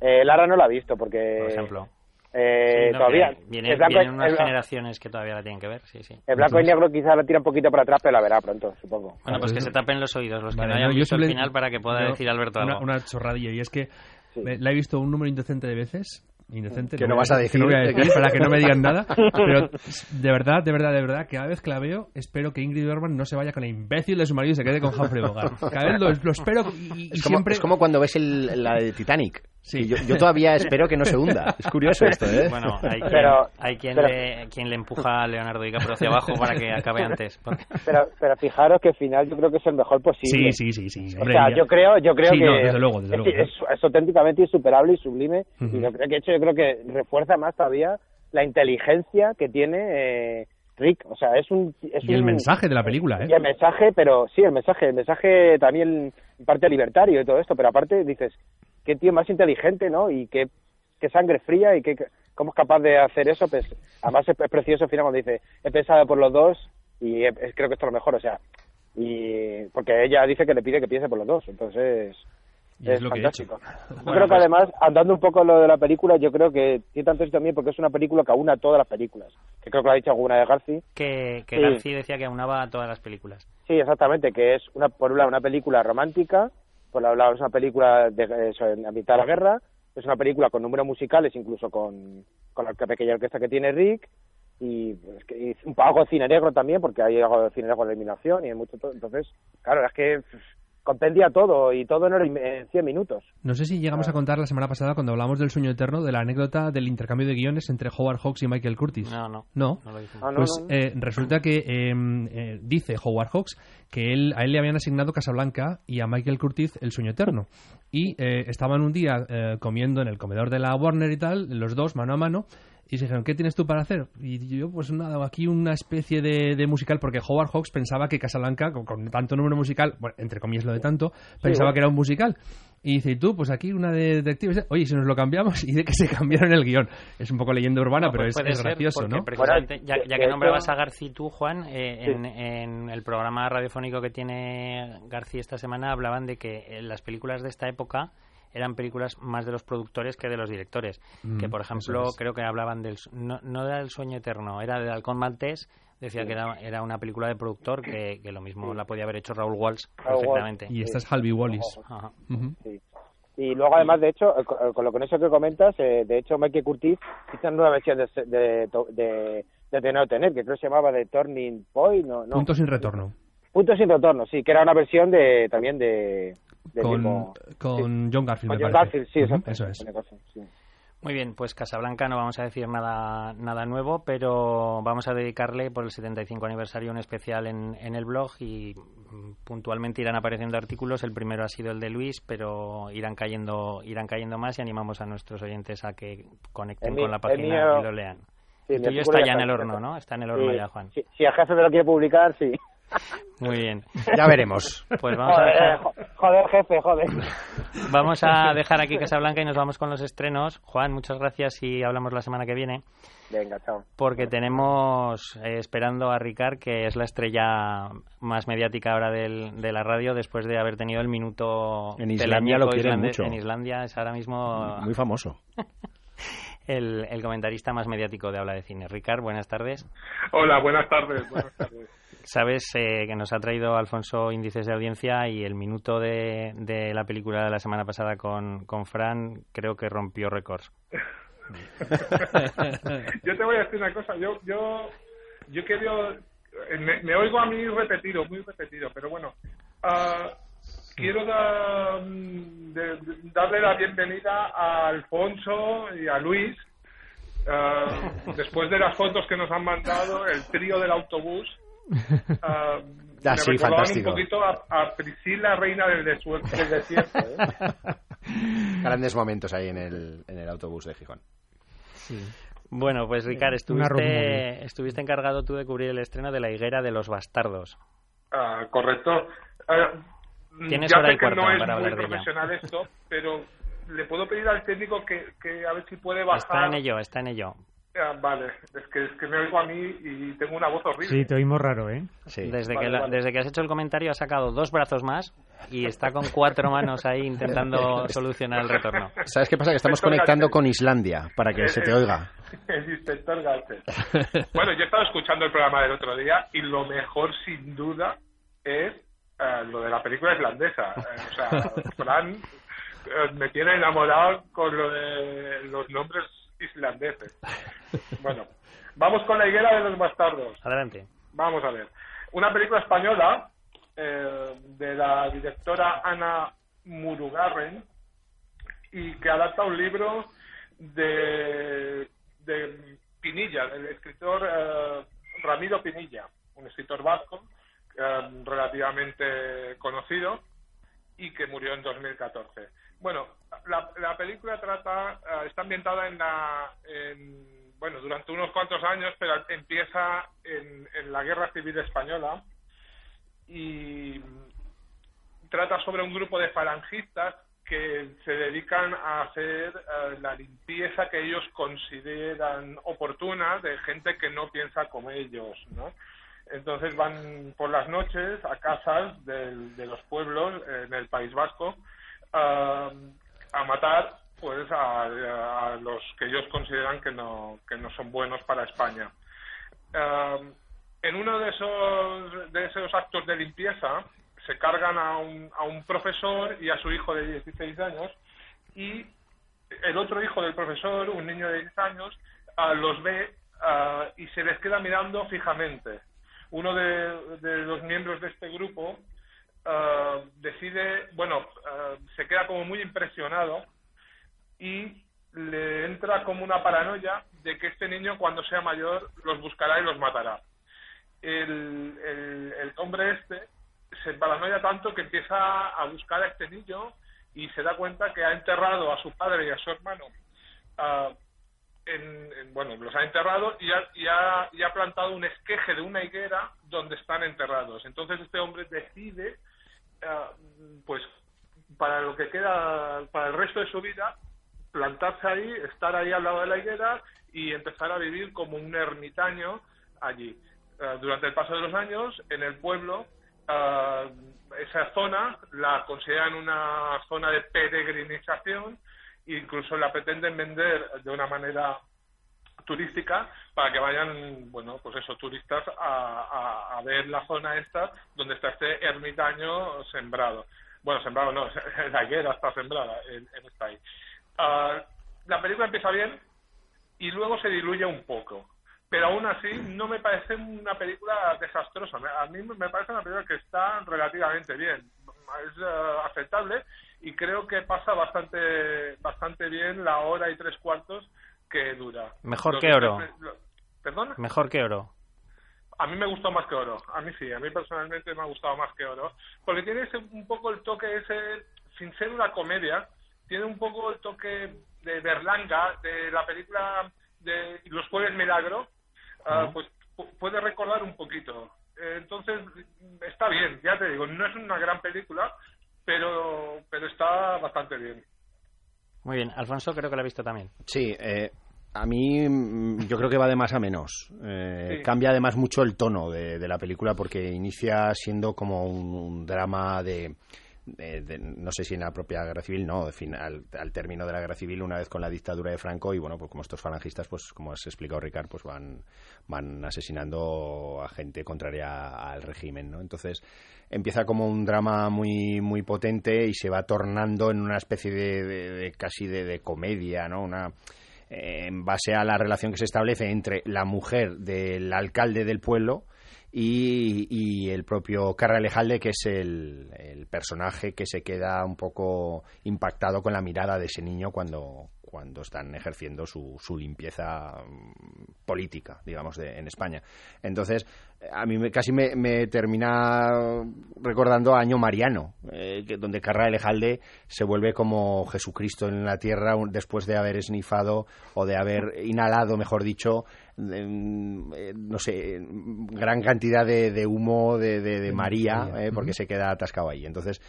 eh, Lara no la ha visto porque... Por ejemplo. Eh, sí, no, todavía viene, blanco, vienen unas generaciones que todavía la tienen que ver sí sí. El blanco y negro quizá la tira un poquito para atrás pero la verá pronto supongo. Bueno pues que se tapen los oídos los que vale, no hayan visto el final para que pueda decir Alberto una, algo. una chorradilla y es que sí. la he visto un número indecente de veces indecente que no, vas a decir, que no voy a decir para que no me digan nada pero de verdad de verdad de verdad cada vez que la veo espero que Ingrid Bergman no se vaya con el imbécil de su marido y se quede con Humphrey Bogart. Cada vez lo, lo espero y, y es, como, siempre es como cuando ves el, la de Titanic Sí. Yo, yo, todavía espero que no se hunda. Es curioso esto, ¿eh? Bueno, hay quien, pero, hay quien, pero, le, quien le empuja a Leonardo DiCaprio hacia abajo para que acabe antes. Porque... Pero, pero fijaros que al final yo creo que es el mejor posible. Sí, sí, sí. sí hombre, o sea, yo creo, yo creo sí, que no, desde luego, desde es, luego. Es, es, auténticamente insuperable y sublime. Uh -huh. Y yo creo que, de hecho, yo creo que refuerza más todavía la inteligencia que tiene... Eh, Rick, o sea, es un... Es y el un, mensaje de la película, ¿eh? Y el mensaje, pero sí, el mensaje, el mensaje también en parte libertario y todo esto, pero aparte dices, qué tío más inteligente, ¿no? Y qué, qué sangre fría y qué, cómo es capaz de hacer eso, pues además es, es precioso al final cuando dice, he pensado por los dos y he, creo que esto es lo mejor, o sea, y porque ella dice que le pide que piense por los dos, entonces... Y es, lo fantástico. Que he hecho. Yo bueno, creo que pues... además, andando un poco lo de la película, yo creo que tiene tanto éxito también porque es una película que aúna todas las películas. Que creo que lo ha dicho alguna de Garci. Que, que sí. Garci decía que aunaba todas las películas. Sí, exactamente, que es una por un lado una película romántica, por otro lado es una película de, en la mitad de la guerra, es una película con números musicales, incluso con, con la pequeña orquesta que tiene Rick, y, pues, y un poco de cine negro también, porque hay algo de cine negro de eliminación y hay mucho. Entonces, claro, es que compendia todo y todo en 100 minutos. No sé si llegamos a contar la semana pasada cuando hablamos del sueño eterno de la anécdota del intercambio de guiones entre Howard Hawks y Michael Curtis. No, no. No. no ah, no pues no, eh, resulta que eh, eh, dice Howard Hawks que él, a él le habían asignado Casablanca y a Michael Curtis el sueño eterno. Y estaban un día comiendo en el comedor de la Warner y tal, los dos mano a mano, Y se dijeron, ¿qué tienes tú para hacer? Y yo, pues nada, aquí una especie de, de musical, porque Howard Hawks pensaba que Casablanca, con, con tanto número musical, bueno, entre comillas lo de tanto, pensaba que era un musical. Y dice, ¿y tú? Pues aquí una de detectives. Oye, si nos lo cambiamos, y de que se cambiaron el guion. Es un poco leyenda urbana, No, pero pues es, puede es ser, gracioso, ¿no? precisamente, ya, ya que nombrabas a García tú, Juan, eh, Sí. en, en el programa radiofónico que tiene García esta semana hablaban de que eh, las películas de esta época eran películas más de los productores que de los directores. Mm, que, por ejemplo, es. creo que hablaban del... No, no era El sueño eterno, era de Halcón Maltés. Decía que era, era una película de productor que, que lo mismo la podía haber hecho Raúl Walsh perfectamente. Y esta es Halby Wallis. Ajá. Y luego, además, de hecho, eh, con, lo con eso que comentas, eh, de hecho, Michael Curtis hizo una nueva versión de, de, de, de Tener o Tener, que creo que se llamaba de Turning Point, no, no. Punto sin retorno. Punto sin retorno, sí, que era una versión de también de... Con, con John Garfield, Con me John parece. Garfield, sí, exacto. Eso es. Sí. Muy bien, pues Casablanca no vamos a decir nada, nada nuevo, pero vamos a dedicarle por el 75 aniversario un especial en, en el blog y mm, puntualmente irán apareciendo artículos. El primero ha sido el de Luis, pero irán cayendo, irán cayendo más y animamos a nuestros oyentes a que conecten El con la página mío- y lo lean. Sí, el tuyo está ya en el horno, ¿no? Está en el horno Sí, ya, Juan. Si, si el jefe me lo quiere publicar, sí. Muy bien. Ya veremos. Pues vamos a Joder, dejar, jo- joder, jefe, joder. vamos a dejar aquí Casablanca y nos vamos con los estrenos. Juan, muchas gracias y hablamos la semana que viene. Venga, chao. porque tenemos eh, esperando a Ricard, que es la estrella más mediática ahora del, de la radio, después de haber tenido el minuto En Islandia lo quieren mucho. En Islandia es ahora mismo Muy famoso. el, el comentarista más mediático de habla de cine. Ricard, buenas tardes. Hola, buenas tardes. Buenas tardes. Sabes eh, que nos ha traído Alfonso índices de audiencia y el minuto de, de la película de la semana pasada con, con Fran creo que rompió récords. yo te voy a decir una cosa. Yo, yo, yo quiero, me, me oigo a mí repetido, muy repetido, pero bueno. ah, quiero de- darle la bienvenida a Alfonso y a Luis. ah, después de las fotos que nos han mandado, el trío del autobús. Ah, Ah, me sí, fantástico. un poquito a, a Priscila, reina del, del desierto. ¿eh? Grandes momentos ahí en el, en el autobús de Gijón. Bueno, pues Ricard, estuviste, estuviste encargado tú de cubrir el estreno de La higuera de los bastardos. Ah, correcto. Ah, Tienes ya hora sé y que cuarto no es para muy hablar de ella. profesional esto, pero le puedo pedir al técnico que, que a ver si puede bajar. Está en ello, está en ello. Ah, vale, es que, es que me oigo a mí y tengo una voz horrible. Sí, te oímos raro, ¿eh? Sí. Desde, Vale, que la- vale. desde que has hecho el comentario ha sacado dos brazos más y está con cuatro manos ahí intentando solucionar el retorno. ¿Sabes qué pasa? Que estamos Inspector conectando con Islandia para que Eh, se te eh, oiga. El inspector Gadget. Bueno, yo he estado escuchando el programa del otro día y lo mejor, sin duda, es eh, lo de la película islandesa. O sea, Fran me tiene enamorado con lo de los nombres islandeses. Bueno, vamos con la higuera de los bastardos. Adelante. Vamos a ver. Una película española eh, de la directora Ana Murugarren y que adapta un libro de, de Pinilla, del escritor eh, Ramiro Pinilla, un escritor vasco eh, relativamente conocido y que murió en 2014. Bueno, la, la película trata, eh, está ambientada en la, en, bueno, durante unos cuantos años, pero empieza en, la Guerra Civil Española y trata sobre un grupo de falangistas que se dedican a hacer eh, la limpieza que ellos consideran oportuna de gente que no piensa como ellos, ¿no? Entonces van por las noches a casas del- de los pueblos en el País Vasco ah, a matar pues a, a los que ellos consideran que no que no son buenos para España. Ah, en uno de esos de esos actos de limpieza se cargan a un, a un profesor y a su hijo de 16 años y el otro hijo del profesor, un niño de 10 años, ah, los ve ah, y se les queda mirando fijamente. Uno de los miembros de este grupo ah, decide, bueno, ah, se queda como muy impresionado y le entra como una paranoia de que este niño cuando sea mayor los buscará y los matará. El, el, hombre este se paranoia tanto que empieza a buscar a este niño y se da cuenta que ha enterrado a su padre y a su hermano ah, en, bueno, los ha enterrado y ha, y, ha, y ha plantado un esqueje de una higuera donde están enterrados. Entonces este hombre decide, eh, pues para lo que queda, para el resto de su vida, plantarse ahí, estar ahí al lado de la higuera y empezar a vivir como un ermitaño allí. Eh, durante el paso de los años, en el pueblo, eh, esa zona la consideran una zona de peregrinización incluso la pretenden vender de una manera turística para que vayan, bueno, pues eso, turistas a, a, ver la zona esta donde está este ermitaño sembrado. Bueno, sembrado no, la higuera está sembrada en, en ahí. Ah, la película empieza bien y luego se diluye un poco. Pero aún así no me parece una película desastrosa. A mí me parece una película que está relativamente bien. Es eh, aceptable y creo que pasa bastante bastante bien la hora y tres cuartos que dura. Mejor que oro. ¿Perdón? Mejor que oro. A mí me gustó más que oro. A mí sí, a mí personalmente me ha gustado más que oro. Porque tiene ese, un poco el toque ese, sin ser una comedia, tiene un poco el toque de Berlanga, de la película de Los Jueves Milagro, ah, pues puede recordar un poquito. Entonces, está bien, ya te digo, no es una gran película, pero, pero está bastante bien. Muy bien, Alfonso creo que lo ha visto también. Sí, eh, a mí mm, yo creo que va de más a menos. Eh, cambia además mucho el tono de, la película porque inicia siendo como un drama de, no sé si en la propia guerra civil, no, al, al, término de la guerra civil, una vez con la dictadura de Franco, y bueno, pues como estos falangistas, pues como has explicado Ricard, pues van, van asesinando a gente contraria al régimen, ¿no? Entonces empieza como un drama muy, muy potente y se va tornando en una especie de, casi de, comedia, ¿no? Una, eh, en base a la relación que se establece entre la mujer del alcalde del pueblo, y, el propio Carra Alejalde, que es el, personaje que se queda un poco impactado con la mirada de ese niño cuando, cuando están ejerciendo su, su limpieza mm, política, digamos, de, en España. Entonces, a mí casi me, termina recordando a Año Mariano, eh, donde Carra Alejalde se vuelve como Jesucristo en la tierra después de haber esnifado o de haber inhalado, mejor dicho, no sé, gran cantidad de, humo de, María, eh, porque se queda atascado ahí. Entonces,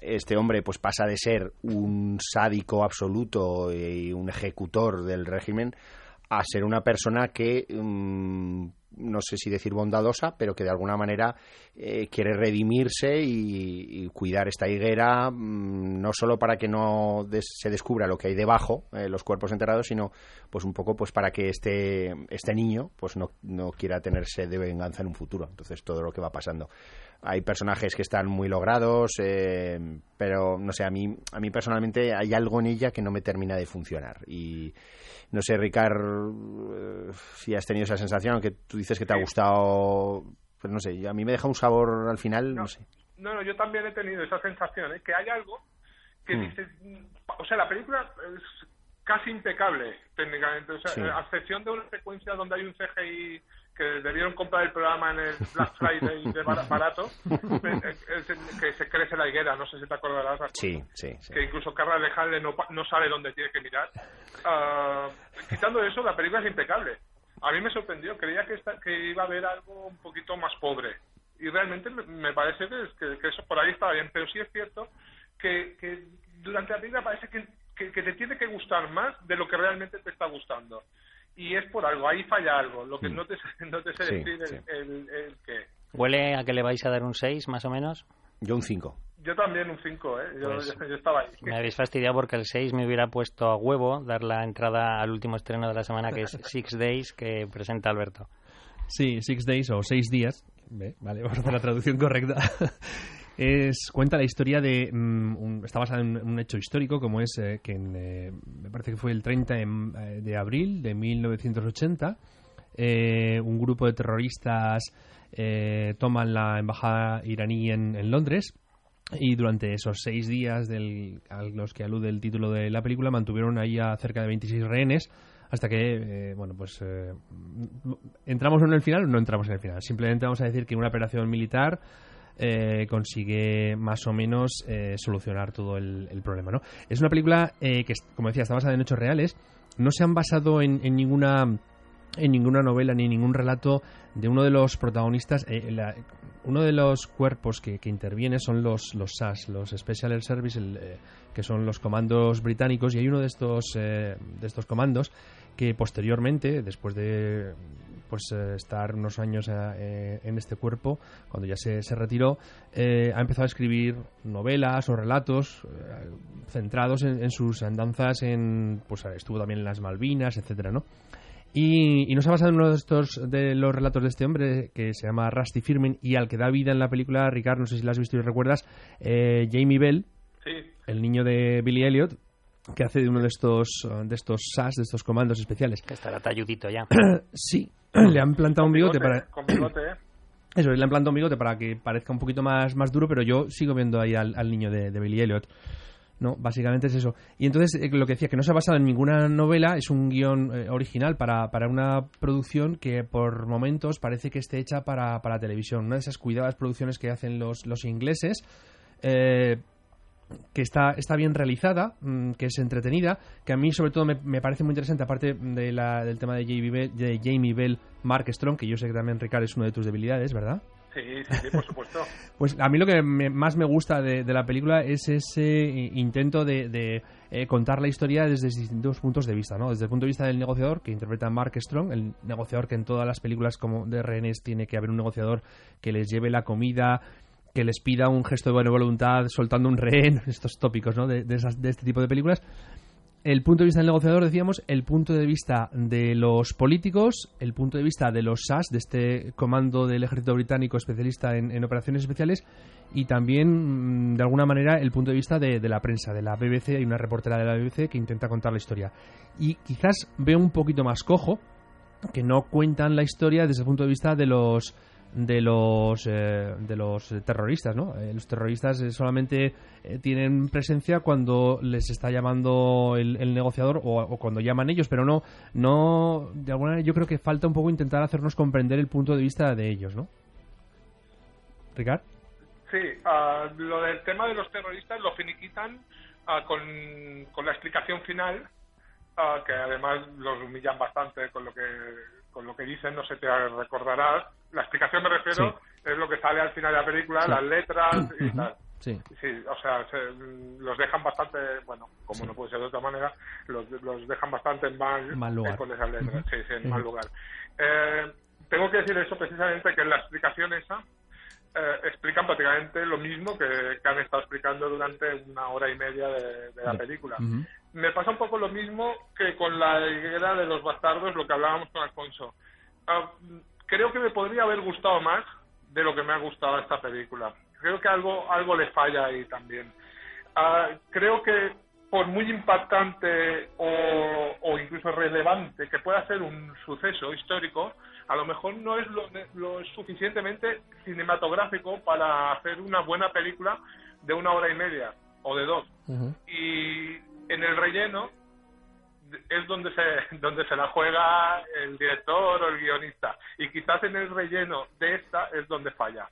este hombre pues pasa de ser un sádico absoluto y un ejecutor del régimen a ser una persona que mm, no sé si decir bondadosa, pero que de alguna manera eh, quiere redimirse y, cuidar esta higuera, mm, no solo para que no se descubra lo que hay debajo, eh, los cuerpos enterrados, sino pues un poco pues para que este, este niño pues no, no quiera tenerse de venganza en un futuro. Entonces todo lo que va pasando. Hay personajes que están muy logrados, eh, pero no sé, a mí, a mí personalmente hay algo en ella que no me termina de funcionar. Y no sé, Ricard, eh, si has tenido esa sensación, aunque tú dices que te ha gustado, pues no sé, a mí me deja un sabor al final, no, sé. No, no, yo también he tenido esa sensación, ¿eh? que hay algo que mm. dices, o sea, la película es casi impecable técnicamente, o sea, a excepción de una secuencia donde hay un CGI que debieron comprar el programa en el Black Friday de barato, que se crece la higuera, no sé si te acordarás. Sí, sí, Que incluso Carla Alejandre no, no sabe dónde tiene que mirar. Uh, quitando eso, la película es impecable. A mí me sorprendió, creía que, que iba a haber algo un poquito más pobre. Y realmente me, parece que, que, eso por ahí estaba bien, pero sí es cierto que, que durante la película parece que, que te tiene que gustar más de lo que realmente te está gustando y es por algo, ahí falla algo, lo que mm. no te, no te sé decir El, el, que... ¿Huele a que le vais a dar un 6 más o menos? Yo un 5. Yo también un 5, ¿eh? Pues yo, estaba ahí. Me habéis fastidiado porque el 6 me hubiera puesto a huevo dar la entrada al último estreno de la semana que es Six Days que presenta Alberto. Sí, Six Days o Seis Días. Vale, vamos a hacer la traducción correcta. Es cuenta la historia de mm, está basada en un hecho histórico como es eh, que eh, me parece que fue el 30 eh, de abril de 1980 un grupo de terroristas toman la embajada iraní en, Londres y durante esos seis días del, a los que alude el título de la película mantuvieron ahí a cerca de 26 rehenes hasta que, bueno, pues entramos en el final o no entramos en el final. Simplemente vamos a decir que una operación militar eh, consigue más o menos eh, solucionar todo el, problema. ¿no? Es una película eh, que, como decía, está basada en hechos reales. no se han basado en, en ninguna en ninguna novela ni ningún relato de uno de los protagonistas. Eh, uno de los cuerpos que, interviene son los, los SAS, los Special Air Service, que son los comandos británicos, y hay uno de estos, de estos comandos que posteriormente, después de pues eh, estar unos años eh, eh, en este cuerpo, cuando ya se, se retiró, eh, ha empezado a escribir novelas o relatos eh, centrados en, en sus andanzas en, pues estuvo también en las Malvinas, etcétera, ¿no? Y, y nos ha basado en uno de estos de los relatos de este hombre que se llama Rusty Firmin y al que da vida en la película, Ricard, no sé si la has visto y recuerdas, eh, Jamie Bell, Sí, el niño de Billy Elliot, que hace de uno de estos de estos SAS, de estos comandos especiales. Que estará talludito ya. Sí, le han plantado un bigote bigote, para Con bigote, ¿eh? eso, le han plantado un bigote para que parezca un poquito más, más duro, pero yo sigo viendo ahí al, al niño de, de Billy Elliot. No, básicamente es eso. Y entonces, eh, lo que decía, que no se ha basado en ninguna novela, es un guion eh, original para, para una producción que por momentos parece que esté hecha para, para televisión. Una de esas cuidadas producciones que hacen los, los ingleses, eh, que está, está bien realizada, mm, que es entretenida, que a mí sobre todo me, me parece muy interesante, aparte de la- del tema de Jamie, Bell, de Jamie Bell, Mark Strong, que yo sé que también, Ricard, es una de tus debilidades, ¿verdad? Sí, sí, sí, por supuesto. Pues a mí lo que me- más me gusta de, de la película es ese intento de, de, eh, contar la historia desde distintos puntos de vista, ¿no? Desde el punto de vista del negociador, que interpreta Mark Strong, el negociador que en todas las películas como de rehenes tiene que haber un negociador que les lleve la comida, que les pida un gesto de buena voluntad soltando un rehén, estos tópicos, ¿no? De, de esas- de este tipo de películas el punto de vista del negociador, decíamos, el punto de vista de los políticos, el punto de vista de los SAS, de este comando del ejército británico especialista en, operaciones especiales, y también, mm, de alguna manera, el punto de vista de, de la prensa, de la BBC. Hay una reportera de la BBC que intenta contar la historia. Y quizás veo un poquito más cojo que no cuentan la historia desde el punto de vista de los de los eh, de los terroristas, ¿no? Eh, los terroristas eh, solamente eh, tienen presencia cuando les está llamando el, el negociador o, cuando llaman ellos, pero no no de alguna manera yo creo que falta un poco intentar hacernos comprender el punto de vista de ellos, ¿no? Ricard. Sí, ah, lo del tema de los terroristas lo finiquitan ah, con, con la explicación final, ah, que además los humillan bastante con lo que con lo que dicen, no sé, te recordarás. La explicación me refiero es lo que sale al final de la película, Sí. las letras y tal. Sí. Sí, o sea, se- los dejan bastante, bueno, como no puede ser de otra manera, los, los dejan bastante en mal, Mal lugar. eh, con esas letras. Sí, sí, en mal lugar. Eh, tengo que decir eso precisamente, que en la explicación esa eh, explican prácticamente lo mismo que, que han estado explicando durante una hora y media de, de la película. Ujú. Me pasa un poco lo mismo que con la higuera de los bastardos, lo que hablábamos con Alfonso. Ah, creo que me podría haber gustado más de lo que me ha gustado esta película. Creo que algo, algo le falla ahí también. Ah, creo que por muy impactante o, o incluso relevante que pueda ser un suceso histórico, a lo mejor no es lo, lo suficientemente cinematográfico para hacer una buena película de una hora y media o de dos Ujú. y en el relleno es donde se donde se la juega el director o el guionista. Y quizás en el relleno de esta es donde falla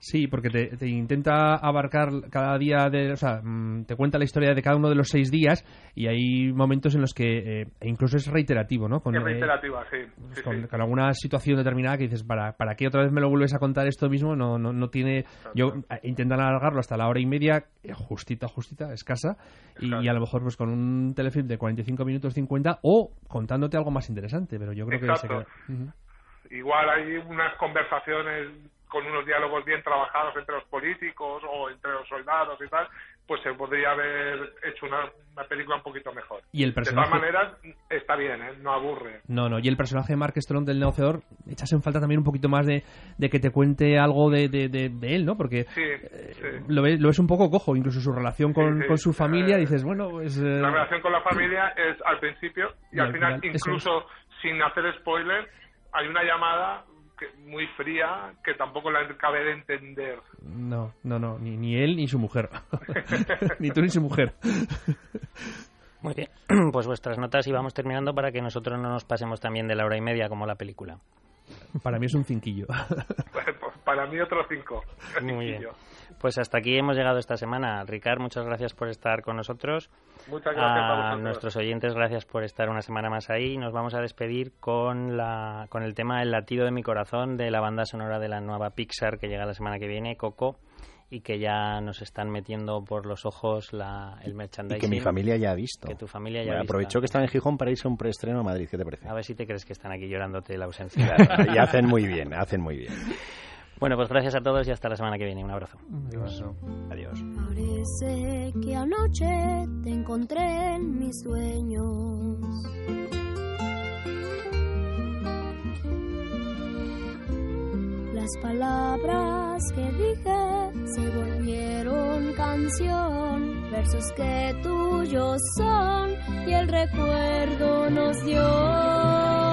Sí, porque te, te intenta abarcar cada día, de, o sea, mm, te cuenta la historia de cada uno de los seis días y hay momentos en los que eh, e incluso es reiterativo, ¿no? Con, es eh, reiterativa sí, sí, con, sí. con alguna situación determinada que dices, ¿para, ¿para qué otra vez me lo vuelves a contar esto mismo? No, no, no tiene... Yo eh, intentan alargarlo hasta la hora y media, justita, justita, escasa, y, a lo mejor pues con un telefilm de 45 minutos 50 o contándote algo más interesante, pero yo creo que se queda... Igual hay unas conversaciones con unos diálogos bien trabajados entre los políticos o entre los soldados y tal pues se podría haber hecho una, una película un poquito mejor Y el de todas personaje... maneras está bien ¿eh? no aburre No, no, y el personaje de Mark Strong del negociador, echas en falta también un poquito más de, de que te cuente algo de, de, de- de él, ¿no? Porque sí, eh, sí. lo, ves, lo ves un poco cojo, incluso su relación con, Sí, con su familia, Eh, dices, bueno, pues... eh, La relación con la familia es al principio y, Y al al final, incluso sin hacer spoiler, hay una llamada que- muy fría que tampoco la cabe de entender. No, no, no, ni, ni él ni su mujer. ni tú ni su mujer. Muy bien, pues vuestras notas y vamos terminando para que nosotros no nos pasemos también de la hora y media como la película. Para mí es un cinquillo. Pues para mí otros cinco. Muy bien. Pues hasta aquí hemos llegado esta semana. Ricard, muchas gracias por estar con nosotros. Muchas gracias a, a nuestros oyentes, gracias por estar una semana más ahí. Nos vamos a despedir con, la, con el tema El latido de mi corazón de la banda sonora de la nueva Pixar que llega la semana que viene, Coco y que ya nos están metiendo por los ojos la, el merchandising. Y que mi familia ya ha visto. Que tu familia ya bueno, ha visto. Aprovechó que están en Gijón para irse a un preestreno a Madrid. ¿Qué te parece? A ver si te crees que están aquí llorándote la ausencia. Y hacen muy bien, hacen muy bien. Bueno, pues gracias a todos y hasta la semana que viene. Un abrazo. Adiós. Adiós. Parece que anoche te encontré en mis sueños. Las palabras que dije se volvieron canción, versos que tuyos son y el recuerdo nos dio.